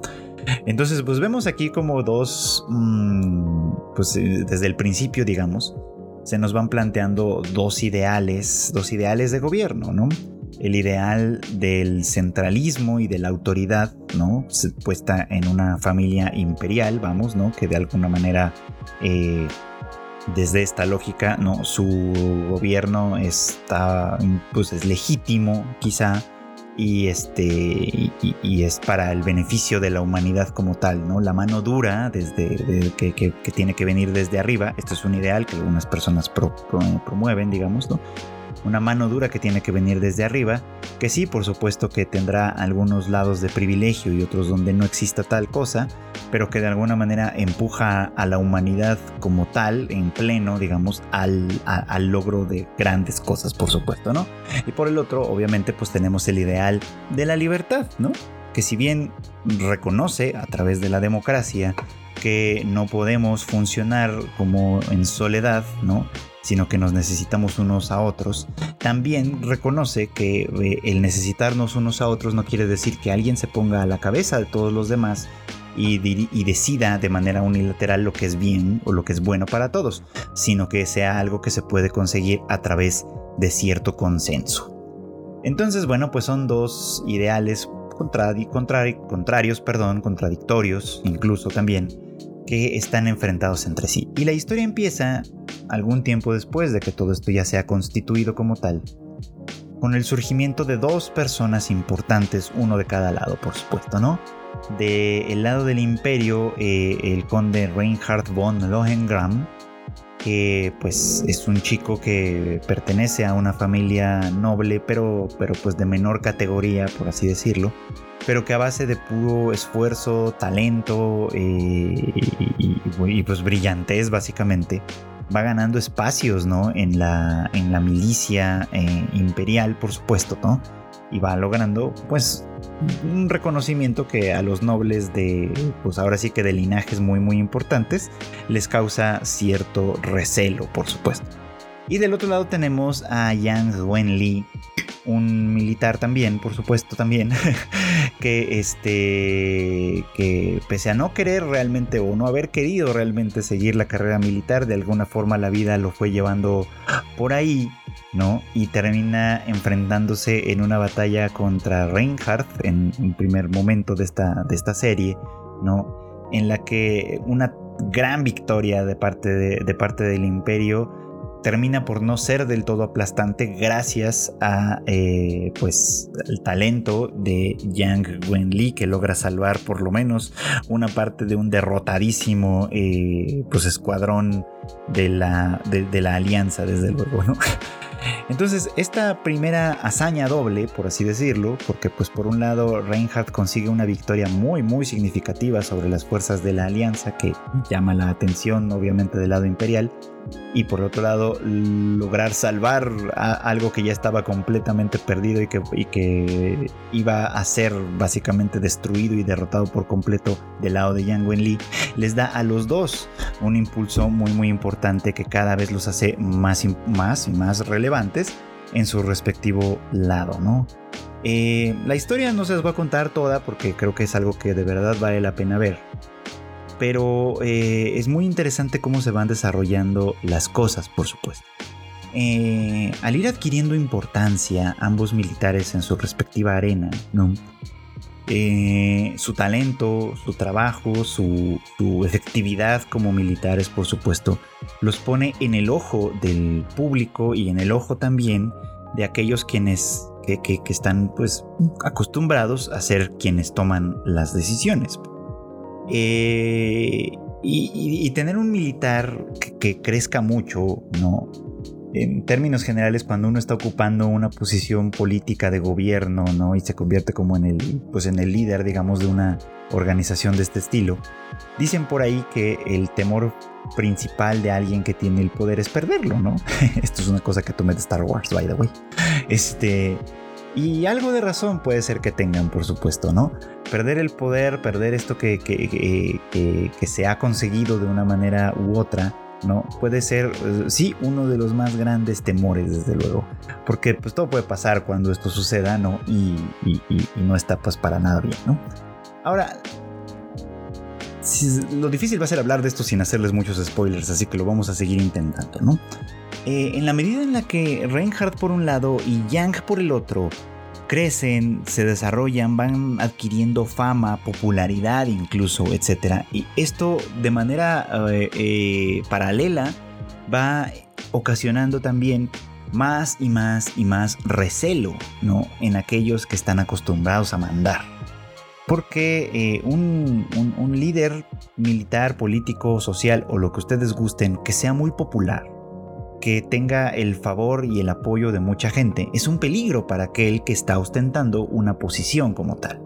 Entonces, pues vemos aquí como dos, mm, pues eh, desde el principio, digamos, se nos van planteando dos ideales, dos ideales de gobierno, ¿no? El ideal del centralismo y de la autoridad, ¿no? Puesta en una familia imperial, vamos, ¿no? Que de alguna manera eh, desde esta lógica, ¿no? Su gobierno está, pues es legítimo, quizá, y este y, es para el beneficio de la humanidad como tal, ¿no? La mano dura desde que, tiene que venir desde arriba. Esto es un ideal que algunas personas promueven, digamos, ¿no? Una mano dura que tiene que venir desde arriba, que sí, por supuesto que tendrá algunos lados de privilegio y otros donde no exista tal cosa, pero que de alguna manera empuja a la humanidad como tal, en pleno, digamos, al, al logro de grandes cosas, por supuesto, ¿no? Y por el otro, obviamente, pues tenemos el ideal de la libertad, ¿no? Que si bien reconoce a través de la democracia que no podemos funcionar como en soledad, ¿no? Sino que nos necesitamos unos a otros, también reconoce que eh, el necesitarnos unos a otros no quiere decir que alguien se ponga a la cabeza de todos los demás y, decida de manera unilateral lo que es bien o lo que es bueno para todos, sino que sea algo que se puede conseguir a través de cierto consenso. Entonces, bueno, pues son dos ideales contrarios, perdón, contradictorios incluso también, que están enfrentados entre sí. Y la historia empieza algún tiempo después de que todo esto ya se ha constituido como tal, con el surgimiento de dos personas importantes, uno de cada lado, por supuesto, ¿no? De el lado del imperio, eh, el conde Reinhard von Lohengram, que pues es un chico que pertenece a una familia noble, pero, pero pues de menor categoría, por así decirlo, pero que a base de puro esfuerzo, talento eh, y, pues brillantez básicamente, va ganando espacios, ¿no? En la, en la milicia eh, imperial, por supuesto, ¿no? Y va logrando, pues, un reconocimiento que a los nobles de, pues ahora sí que de linajes muy, muy importantes, les causa cierto recelo, por supuesto. Y del otro lado tenemos a Yang Wenli, un militar también, por supuesto también, [laughs] que este que pese a no querer realmente o no haber querido realmente seguir la carrera militar, de alguna forma la vida lo fue llevando por ahí, ¿no? Y termina enfrentándose en una batalla contra Reinhardt en un primer momento de esta, de esta serie, ¿no? En la que una gran victoria de parte, de parte del imperio termina por no ser del todo aplastante gracias a eh, pues el talento de Yang Wenli que logra salvar por lo menos una parte de un derrotadísimo eh, pues escuadrón de la, de la alianza desde luego ¿no? Entonces, esta primera hazaña doble, por así decirlo, porque pues por un lado Reinhardt consigue una victoria muy muy significativa sobre las fuerzas de la alianza que llama la atención obviamente del lado imperial, y por otro lado lograr salvar algo que ya estaba completamente perdido y que, iba a ser básicamente destruido y derrotado por completo del lado de Yang Wenli, les da a los dos un impulso muy muy importante que cada vez los hace más, más y más relevantes en su respectivo lado, ¿no? Eh, la historia no se las voy a contar toda porque creo que es algo que de verdad vale la pena ver pero eh, es muy interesante cómo se van desarrollando las cosas, por supuesto. Eh, al ir adquiriendo importancia ambos militares en su respectiva arena, eh, su talento, su trabajo, su, efectividad como militares, por supuesto, los pone en el ojo del público y en el ojo también de aquellos quienes que, están pues acostumbrados a ser quienes toman las decisiones. Eh, y, tener un militar que, crezca mucho, ¿no? En términos generales, cuando uno está ocupando una posición política de gobierno, ¿no? Y se convierte como en el, pues en el líder, digamos, de una organización de este estilo, dicen por ahí que el temor principal de alguien que tiene el poder es perderlo, ¿no? [laughs] Esto es una cosa que tomé de Star Wars, by the way. Este, y algo de razón puede ser que tengan, por supuesto, ¿no? Perder el poder, perder esto que, que, se ha conseguido de una manera u otra, ¿no? Puede ser, eh, sí, uno de los más grandes temores, desde luego. Porque pues todo puede pasar cuando esto suceda, ¿no? Y, no está pues para nada bien, ¿no? Ahora, lo difícil va a ser hablar de esto sin hacerles muchos spoilers, así que lo vamos a seguir intentando, ¿no? Eh, en la medida en la que Reinhardt por un lado y Yang por el otro crecen, se desarrollan, van adquiriendo fama, popularidad incluso, etc. Y esto de manera eh, eh, paralela va ocasionando también más y más y más recelo ¿no? en aquellos que están acostumbrados a mandar. Porque un, un líder militar, político, social o lo que ustedes gusten, que sea muy popular, que tenga el favor y el apoyo de mucha gente. Es un peligro para aquel que está ostentando una posición como tal,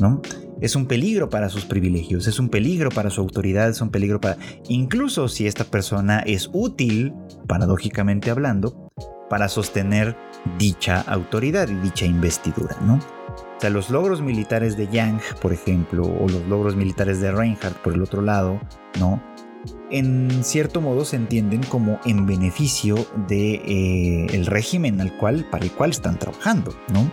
¿no? Es un peligro para sus privilegios, es un peligro para su autoridad, es un peligro para... Incluso si esta persona es útil, paradójicamente hablando, para sostener dicha autoridad y dicha investidura, ¿no? O sea, los logros militares de Yang, por ejemplo, o los logros militares de Reinhardt por el otro lado, ¿no? En cierto modo se entienden como en beneficio de eh, el régimen al cual, para el cual están trabajando, ¿no?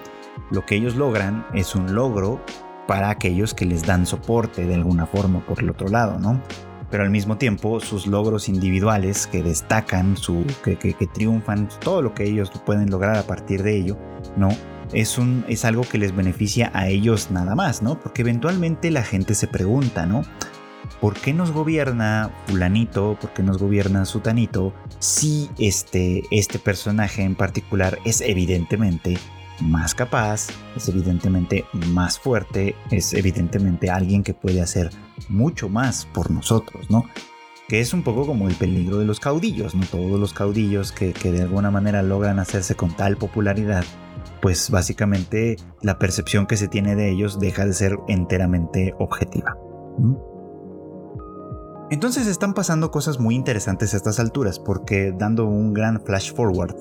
Lo que ellos logran es un logro para aquellos que les dan soporte de alguna forma por el otro lado, ¿no? Pero al mismo tiempo sus logros individuales que destacan, su, que, que, que triunfan, todo lo que ellos pueden lograr a partir de ello, ¿no? es, un, es algo que les beneficia a ellos nada más, ¿no? Porque eventualmente la gente se pregunta, ¿no? ¿Por qué nos gobierna fulanito? ¿Por qué nos gobierna sutanito? Si este, este personaje en particular es evidentemente más capaz, es evidentemente más fuerte, es evidentemente alguien que puede hacer mucho más por nosotros, ¿no? Que es un poco como el peligro de los caudillos, ¿no? Todos los caudillos que, que de alguna manera logran hacerse con tal popularidad pues básicamente la percepción que se tiene de ellos deja de ser enteramente objetiva. Entonces están pasando cosas muy interesantes a estas alturas, porque dando un gran flash forward,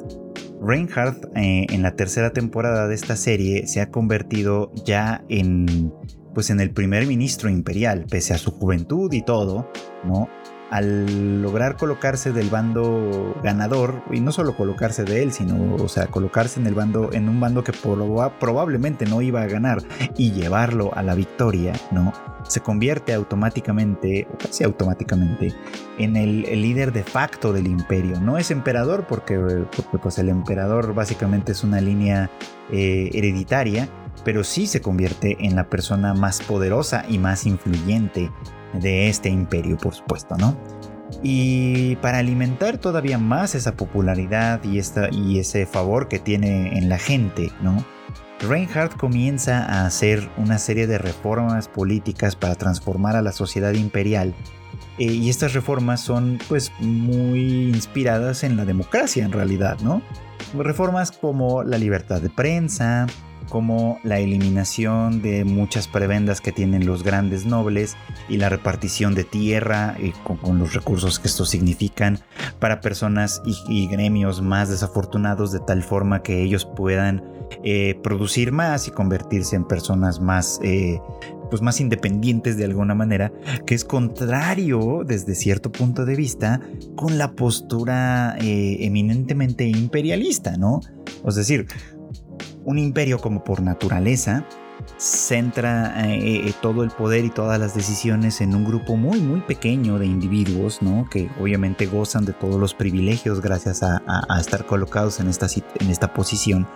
Reinhardt eh, en la tercera temporada de esta serie se ha convertido ya en pues en el primer ministro imperial, pese a su juventud y todo, ¿no? Al lograr colocarse del bando ganador, y no solo colocarse de él, sino, o sea, colocarse en el bando, en un bando que probablemente no iba a ganar y llevarlo a la victoria, ¿no? Se convierte automáticamente, o casi automáticamente, en el, líder de facto del imperio. No es emperador porque, pues el emperador básicamente es una línea eh, hereditaria, pero sí se convierte en la persona más poderosa y más influyente de este imperio, por supuesto, ¿no? Y para alimentar todavía más esa popularidad y, esta, y ese favor que tiene en la gente, ¿no? Reinhardt comienza a hacer una serie de reformas políticas para transformar a la sociedad imperial. Eh, y estas reformas son pues muy inspiradas en la democracia en realidad, ¿no? Reformas como la libertad de prensa, como la eliminación de muchas prebendas que tienen los grandes nobles y la repartición de tierra y con, los recursos que esto significan para personas y, gremios más desafortunados de tal forma que ellos puedan eh, producir más y convertirse en personas más eh, pues más independientes de alguna manera, que es contrario desde cierto punto de vista con la postura eh, eminentemente imperialista, ¿no? Es decir, un imperio como por naturaleza centra eh, eh, todo el poder y todas las decisiones en un grupo muy muy pequeño de individuos, ¿no? Que obviamente gozan de todos los privilegios gracias a, estar colocados en esta, en esta posición.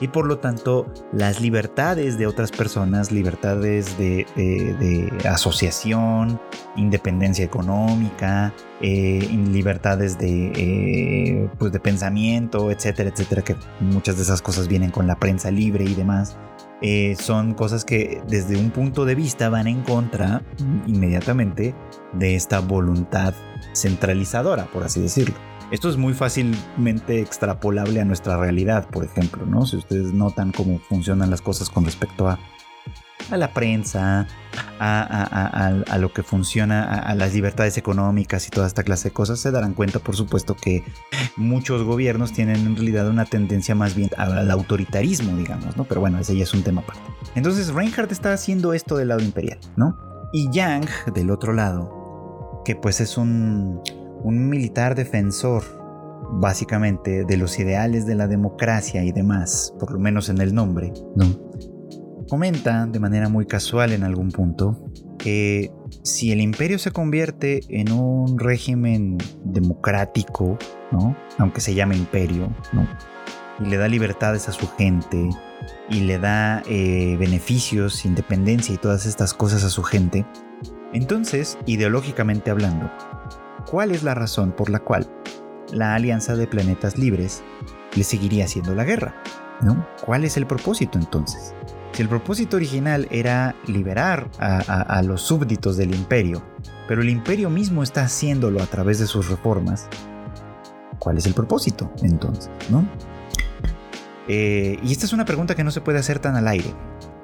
Y por lo tanto, las libertades de otras personas, libertades de, asociación, independencia económica, eh, libertades de, pues de pensamiento, etcétera, etcétera, que muchas de esas cosas vienen con la prensa libre y demás, eh, son cosas que desde un punto de vista van en contra inmediatamente de esta voluntad centralizadora, por así decirlo. Esto es muy fácilmente extrapolable a nuestra realidad, por ejemplo, ¿no? Si ustedes notan cómo funcionan las cosas con respecto a a la prensa, a, lo que funciona, a, las libertades económicas y toda esta clase de cosas, se darán cuenta, por supuesto, que muchos gobiernos tienen en realidad una tendencia más bien al autoritarismo, digamos, ¿no? Pero bueno, ese ya es un tema aparte. Entonces, Reinhardt está haciendo esto del lado imperial, ¿no? Y Yang, del otro lado, que pues es un, un militar defensor básicamente de los ideales de la democracia y demás, por lo menos en el nombre, ¿no? comenta de manera muy casual en algún punto que si el imperio se convierte en un régimen democrático, ¿no? aunque se llame imperio, ¿no? y le da libertades a su gente, y le da eh, beneficios, independencia y todas estas cosas a su gente, entonces, ideológicamente hablando, ¿cuál es la razón por la cual la Alianza de Planetas Libres le seguiría haciendo la guerra? ¿no? ¿Cuál es el propósito entonces? Si el propósito original era liberar a, los súbditos del imperio, pero el imperio mismo está haciéndolo a través de sus reformas, ¿cuál es el propósito entonces? ¿no? Eh, y esta es una pregunta que no se puede hacer tan al aire.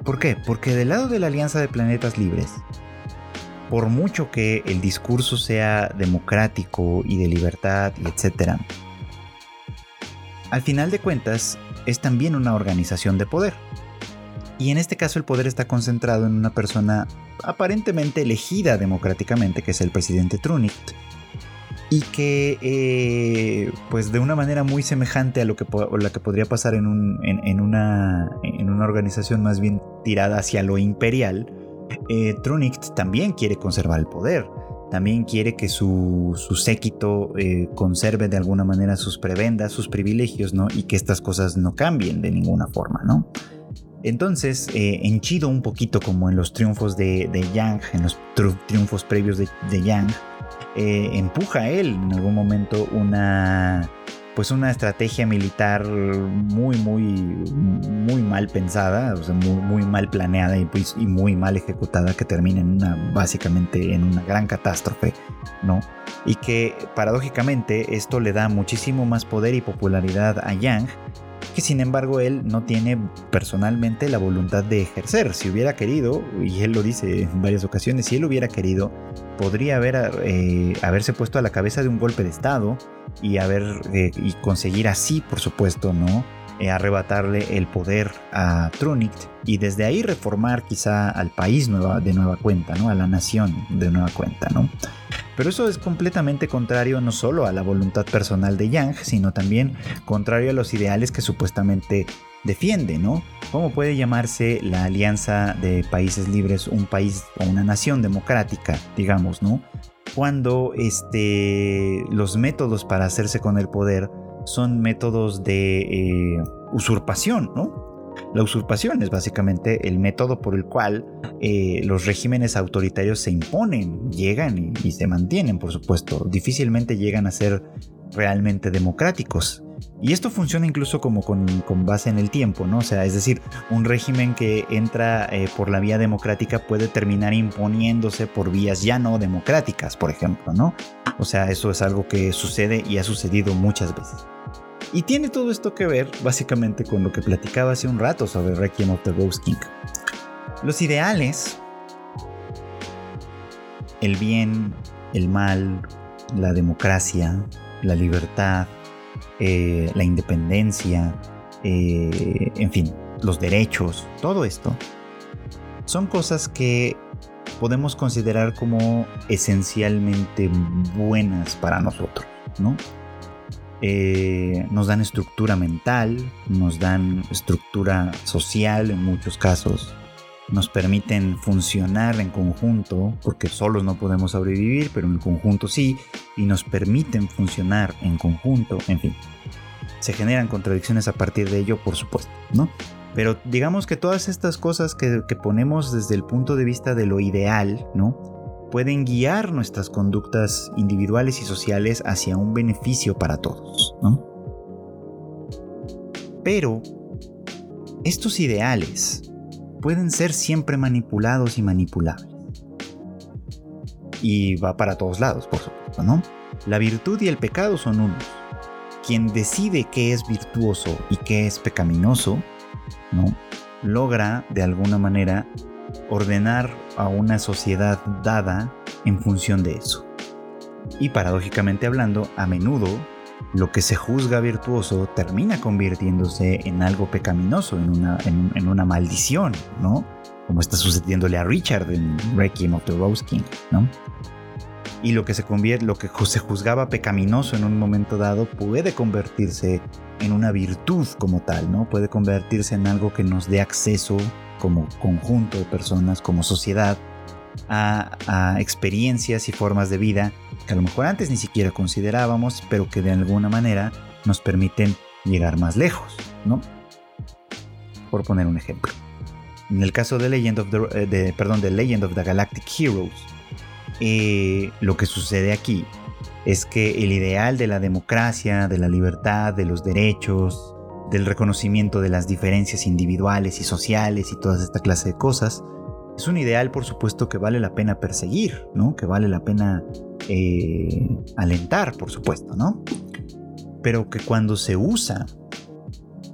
¿Por qué? Porque del lado de la Alianza de Planetas Libres, por mucho que el discurso sea democrático y de libertad y etcétera, al final de cuentas es también una organización de poder. Y en este caso el poder está concentrado en una persona aparentemente elegida democráticamente, que es el presidente Trunicht, y que eh, pues de una manera muy semejante a lo que, la que podría pasar en, una, en una organización más bien tirada hacia lo imperial, eh, también quiere conservar el poder, también quiere que su, séquito eh, conserve de alguna manera sus prebendas, sus privilegios, ¿no? Y que estas cosas no cambien de ninguna forma, ¿no? Entonces, henchido un poquito como en los triunfos de, Yang, en los triunfos previos de, de Yang, eh, empuja a él en algún momento una pues una estrategia militar muy muy muy mal pensada, muy, mal planeada y, pues, y, muy mal ejecutada que termina en una básicamente en una gran catástrofe, ¿no? Y que paradójicamente esto le da muchísimo más poder y popularidad a Yang que sin embargo él no tiene personalmente la voluntad de ejercer. Si hubiera querido, y él lo dice en varias ocasiones, si él hubiera querido, podría haber, eh, haberse puesto a la cabeza de un golpe de Estado y, haber, eh, y conseguir así, por supuesto, ¿no? Eh, arrebatarle el poder a Trunicht y desde ahí reformar quizá al país nueva, de nueva cuenta, ¿no? A la nación de nueva cuenta, ¿no? Pero eso es completamente contrario no solo a la voluntad personal de Yang, sino también contrario a los ideales que supuestamente defiende, ¿no? ¿Cómo puede llamarse la Alianza de Países Libres un país o una nación democrática, digamos, ¿no? Cuando este, los métodos para hacerse con el poder son métodos de eh, usurpación, ¿no? La usurpación es básicamente el método por el cual eh, los regímenes autoritarios se imponen, llegan y, se mantienen, por supuesto. Difícilmente llegan a ser realmente democráticos. Y esto funciona incluso como con, base en el tiempo, ¿no? O sea, es decir, un régimen que entra eh, por la vía democrática puede terminar imponiéndose por vías ya no democráticas, por ejemplo, ¿no? O sea, eso es algo que sucede y ha sucedido muchas veces. Y tiene todo esto que ver básicamente con lo que platicaba hace un rato sobre Requiem of the Ghost King. Los ideales, el bien, el mal, la democracia, la libertad, eh, la independencia, eh, en fin, los derechos, todo esto, son cosas que podemos considerar como esencialmente buenas para nosotros, ¿no? Eh, nos dan estructura mental, nos dan estructura social en muchos casos, nos permiten funcionar en conjunto, porque solos no podemos sobrevivir, pero en conjunto sí, y nos permiten funcionar en conjunto, en fin. Se generan contradicciones a partir de ello, por supuesto, ¿no? Pero digamos que todas estas cosas que, que ponemos desde el punto de vista de lo ideal, ¿no? Pueden guiar nuestras conductas individuales y sociales hacia un beneficio para todos. Pero estos ideales pueden ser siempre manipulados y manipulables. Y va para todos lados, por supuesto, ¿no? La virtud y el pecado son unos. Quien decide qué es virtuoso y qué es pecaminoso, ¿no? Logra de alguna manera ordenar a una sociedad dada en función de eso. Y paradójicamente hablando, a menudo lo que se juzga virtuoso termina convirtiéndose en algo pecaminoso, en una, en, una maldición, ¿no? Como está sucediéndole a Richard en Requiem of the Rose King, ¿no? Y lo que se convierte, lo que se juzgaba pecaminoso en un momento dado puede convertirse en una virtud como tal, ¿no? Puede convertirse en algo que nos dé acceso como conjunto de personas, como sociedad, a, experiencias y formas de vida que a lo mejor antes ni siquiera considerábamos, pero que de alguna manera nos permiten llegar más lejos, ¿no? Por poner un ejemplo. En el caso de Legend of the, eh, perdón, de Legend of the Galactic Heroes, eh, lo que sucede aquí es que el ideal de la democracia, de la libertad, de los derechos, del reconocimiento de las diferencias individuales y sociales y toda esta clase de cosas, es un ideal por supuesto que vale la pena perseguir, ¿no? Que vale la pena eh, alentar, por supuesto, ¿no? pero que cuando se usa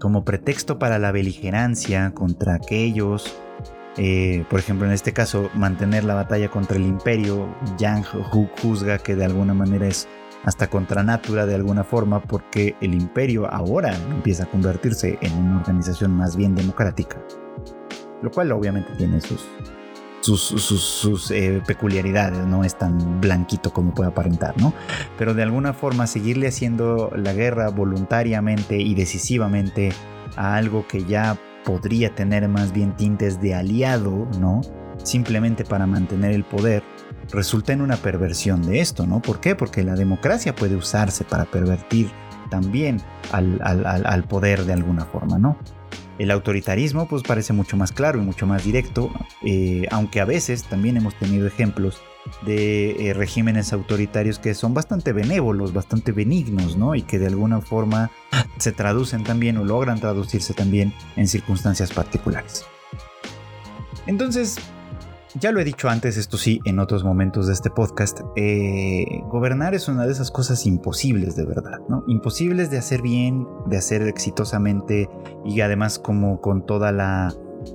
como pretexto para la beligerancia contra aquellos, eh, por ejemplo en este caso mantener la batalla contra el imperio, Yang juzga que de alguna manera es hasta contra natura de alguna forma porque el imperio ahora empieza a convertirse en una organización más bien democrática, lo cual obviamente tiene sus, eh, peculiaridades, no es tan blanquito como puede aparentar, ¿no? Pero de alguna forma seguirle haciendo la guerra voluntariamente y decisivamente a algo que ya podría tener más bien tintes de aliado, ¿no? Simplemente para mantener el poder, resulta en una perversión de esto, ¿no? ¿Por qué? Porque la democracia puede usarse para pervertir también al, al poder de alguna forma, ¿no? El autoritarismo pues parece mucho más claro y mucho más directo, eh, aunque a veces también hemos tenido ejemplos de eh, regímenes autoritarios que son bastante benévolos, bastante benignos, ¿no? Y que de alguna forma se traducen también o logran traducirse también en circunstancias particulares. Entonces, ya lo he dicho antes, esto sí, en otros momentos de este podcast, eh, gobernar es una de esas cosas imposibles de verdad, ¿no? Imposibles de hacer bien, de hacer exitosamente y además como con toda la,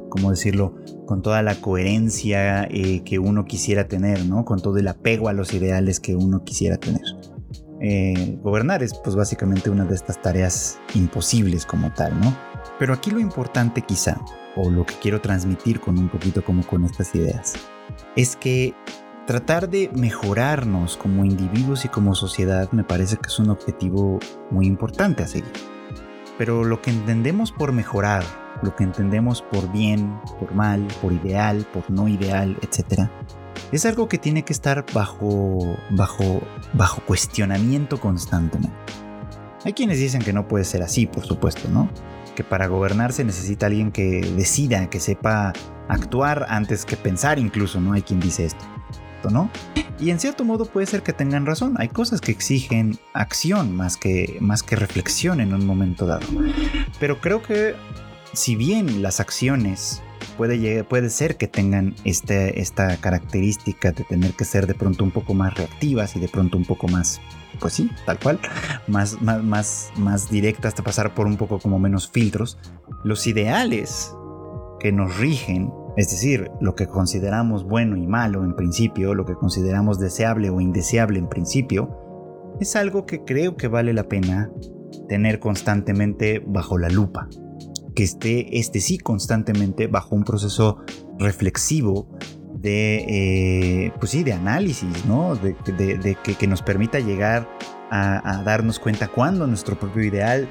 ¿cómo decirlo? Con toda la coherencia eh, que uno quisiera tener, ¿no? Con todo el apego a los ideales que uno quisiera tener. Eh, gobernar es pues básicamente una de estas tareas imposibles como tal, ¿no? Pero aquí lo importante quizá o lo que quiero transmitir con un poquito como con estas ideas, es que tratar de mejorarnos como individuos y como sociedad me parece que es un objetivo muy importante a seguir. Pero lo que entendemos por mejorar, lo que entendemos por bien, por mal, por ideal, por no ideal, etc., es algo que tiene que estar bajo, bajo, bajo cuestionamiento constantemente. Hay quienes dicen que no puede ser así, por supuesto, ¿no? Que para gobernar se necesita alguien que decida, que sepa actuar antes que pensar incluso, ¿no? Hay quien dice esto, ¿no? Y en cierto modo puede ser que tengan razón, hay cosas que exigen acción más que, más que reflexión en un momento dado. Pero creo que si bien las acciones puede, ser que tengan este, esta característica de tener que ser de pronto un poco más reactivas y de pronto un poco más pues sí, tal cual, más, más, más, más directa hasta pasar por un poco como menos filtros, los ideales que nos rigen, es decir, lo que consideramos bueno y malo en principio, lo que consideramos deseable o indeseable en principio, es algo que creo que vale la pena tener constantemente bajo la lupa, que esté este sí constantemente bajo un proceso reflexivo de, eh, pues sí, de análisis, ¿no? De, que, nos permita llegar a, darnos cuenta cuándo nuestro propio ideal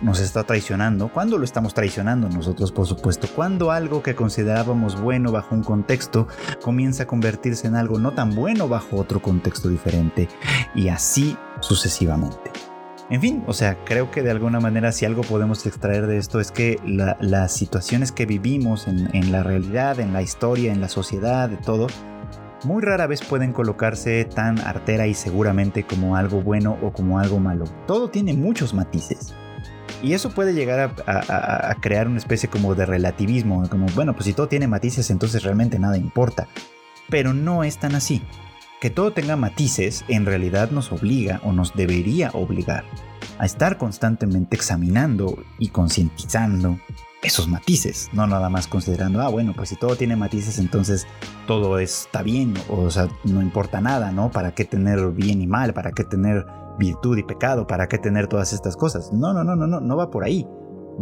nos está traicionando, cuándo lo estamos traicionando nosotros, por supuesto, cuando algo que considerábamos bueno bajo un contexto comienza a convertirse en algo no tan bueno bajo otro contexto diferente, y así sucesivamente. En fin, o sea, creo que de alguna manera si algo podemos extraer de esto es que las situaciones que vivimos en, la realidad, en la historia, en la sociedad, de todo, muy rara vez pueden colocarse tan artera y seguramente como algo bueno o como algo malo. Todo tiene muchos matices. Y eso puede llegar a, a, crear una especie como de relativismo, como, bueno, pues si todo tiene matices, entonces realmente nada importa. Pero no es tan así. Que todo tenga matices en realidad nos obliga o nos debería obligar a estar constantemente examinando y concientizando esos matices, no nada más considerando, ah, bueno, pues si todo tiene matices, entonces todo está bien, o sea, no importa nada, ¿no? ¿Para qué tener bien y mal? ¿Para qué tener virtud y pecado? ¿Para qué tener todas estas cosas? No, no, no, no, no, no va por ahí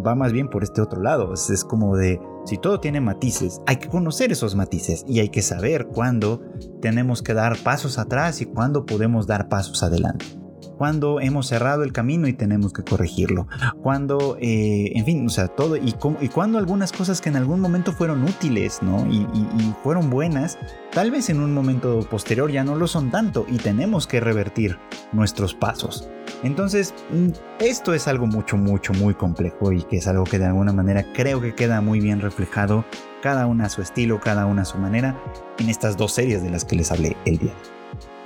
va más bien por este otro lado. Es, como de, si todo tiene matices, hay que conocer esos matices y hay que saber cuándo tenemos que dar pasos atrás y cuándo podemos dar pasos adelante cuando hemos cerrado el camino y tenemos que corregirlo, cuando, eh, en fin, o sea, todo, y, y cuando algunas cosas que en algún momento fueron útiles, ¿no? Y, fueron buenas, tal vez en un momento posterior ya no lo son tanto y tenemos que revertir nuestros pasos. Entonces, mm, esto es algo mucho, mucho, muy complejo y que es algo que de alguna manera creo que queda muy bien reflejado, cada una a su estilo, cada una a su manera, en estas dos series de las que les hablé el día.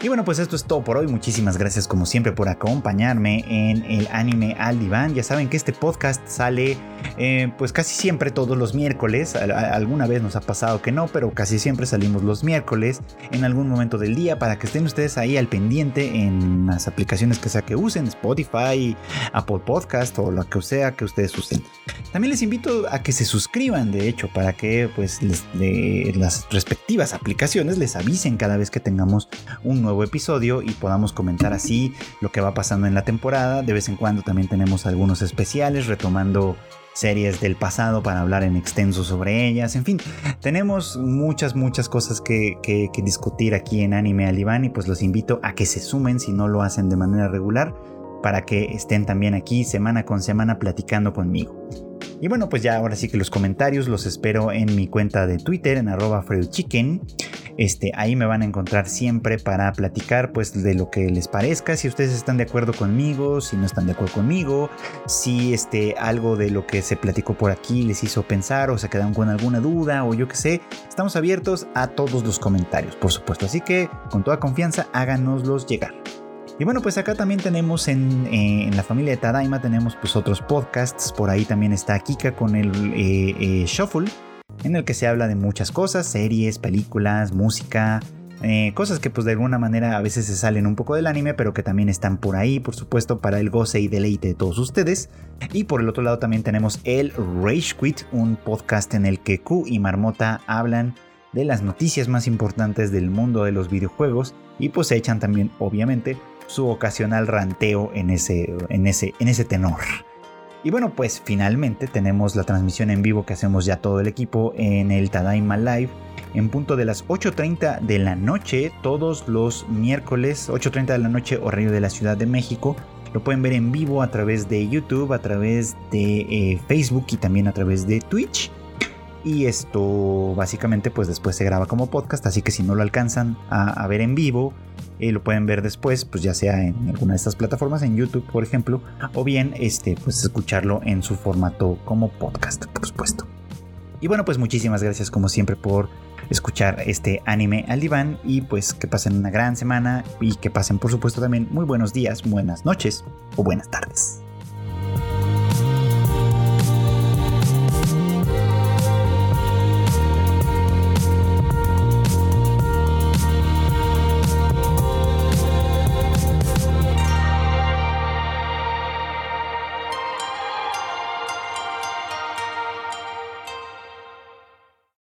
Y bueno, pues esto es todo por hoy. Muchísimas gracias como siempre por acompañarme en el anime al diván. Ya saben que este podcast sale eh, pues casi siempre todos los miércoles, alguna vez nos ha pasado que no, pero casi siempre salimos los miércoles en algún momento del día para que estén ustedes ahí al pendiente en las aplicaciones que sea que usen, Spotify, Apple Podcast o lo que sea que ustedes usen. También les invito a que se suscriban, de hecho, para que pues las respectivas aplicaciones les avisen cada vez que tengamos un nuevo episodio y podamos comentar así lo que va pasando en la temporada. De vez en cuando también tenemos algunos especiales retomando series del pasado para hablar en extenso sobre ellas. En fin, tenemos muchas, muchas cosas que, discutir aquí en Anime Alibán y pues los invito a que se sumen si no lo hacen de manera regular para que estén también aquí semana con semana platicando conmigo. Y bueno, pues ya ahora sí que los comentarios los espero en mi cuenta de Twitter, en arroba chicken Este, ahí me van a encontrar siempre para platicar pues de lo que les parezca, si ustedes están de acuerdo conmigo, si no están de acuerdo conmigo, si este, algo de lo que se platicó por aquí les hizo pensar o se quedaron con alguna duda o yo qué sé. Estamos abiertos a todos los comentarios, por supuesto. Así que con toda confianza háganoslos llegar. Y bueno, pues acá también tenemos eh, en, la familia de Tadaima, tenemos pues otros podcasts. Por ahí también está Kika con el eh, eh, Shuffle, en el que se habla de muchas cosas, series, películas, música. cosas que pues de alguna manera a veces se salen un poco del anime, pero que también están por ahí, por supuesto, para el goce y deleite de todos ustedes. Y por el otro lado también tenemos el Rage Quit, un podcast en el que Q y Marmota hablan de las noticias más importantes del mundo de los videojuegos y pues echan también obviamente su ocasional ranteo en ese, en ese, en ese tenor. Y bueno, pues finalmente tenemos la transmisión en vivo que hacemos ya todo el equipo en el Tadaima Live en punto de las 8.30 de la noche, todos los miércoles, 8.30 de la noche, horario de la Ciudad de México. Lo pueden ver en vivo a través de YouTube, a través de eh, Facebook y también a través de Twitch. Y esto básicamente pues después se graba como podcast, así que si no lo alcanzan a, ver en vivo, eh, lo pueden ver después, pues ya sea en alguna de estas plataformas, en YouTube por ejemplo, o bien este, pues escucharlo en su formato como podcast, por supuesto. Y bueno, pues muchísimas gracias como siempre por escuchar este anime al diván y pues que pasen una gran semana y que pasen por supuesto también muy buenos días, buenas noches o buenas tardes.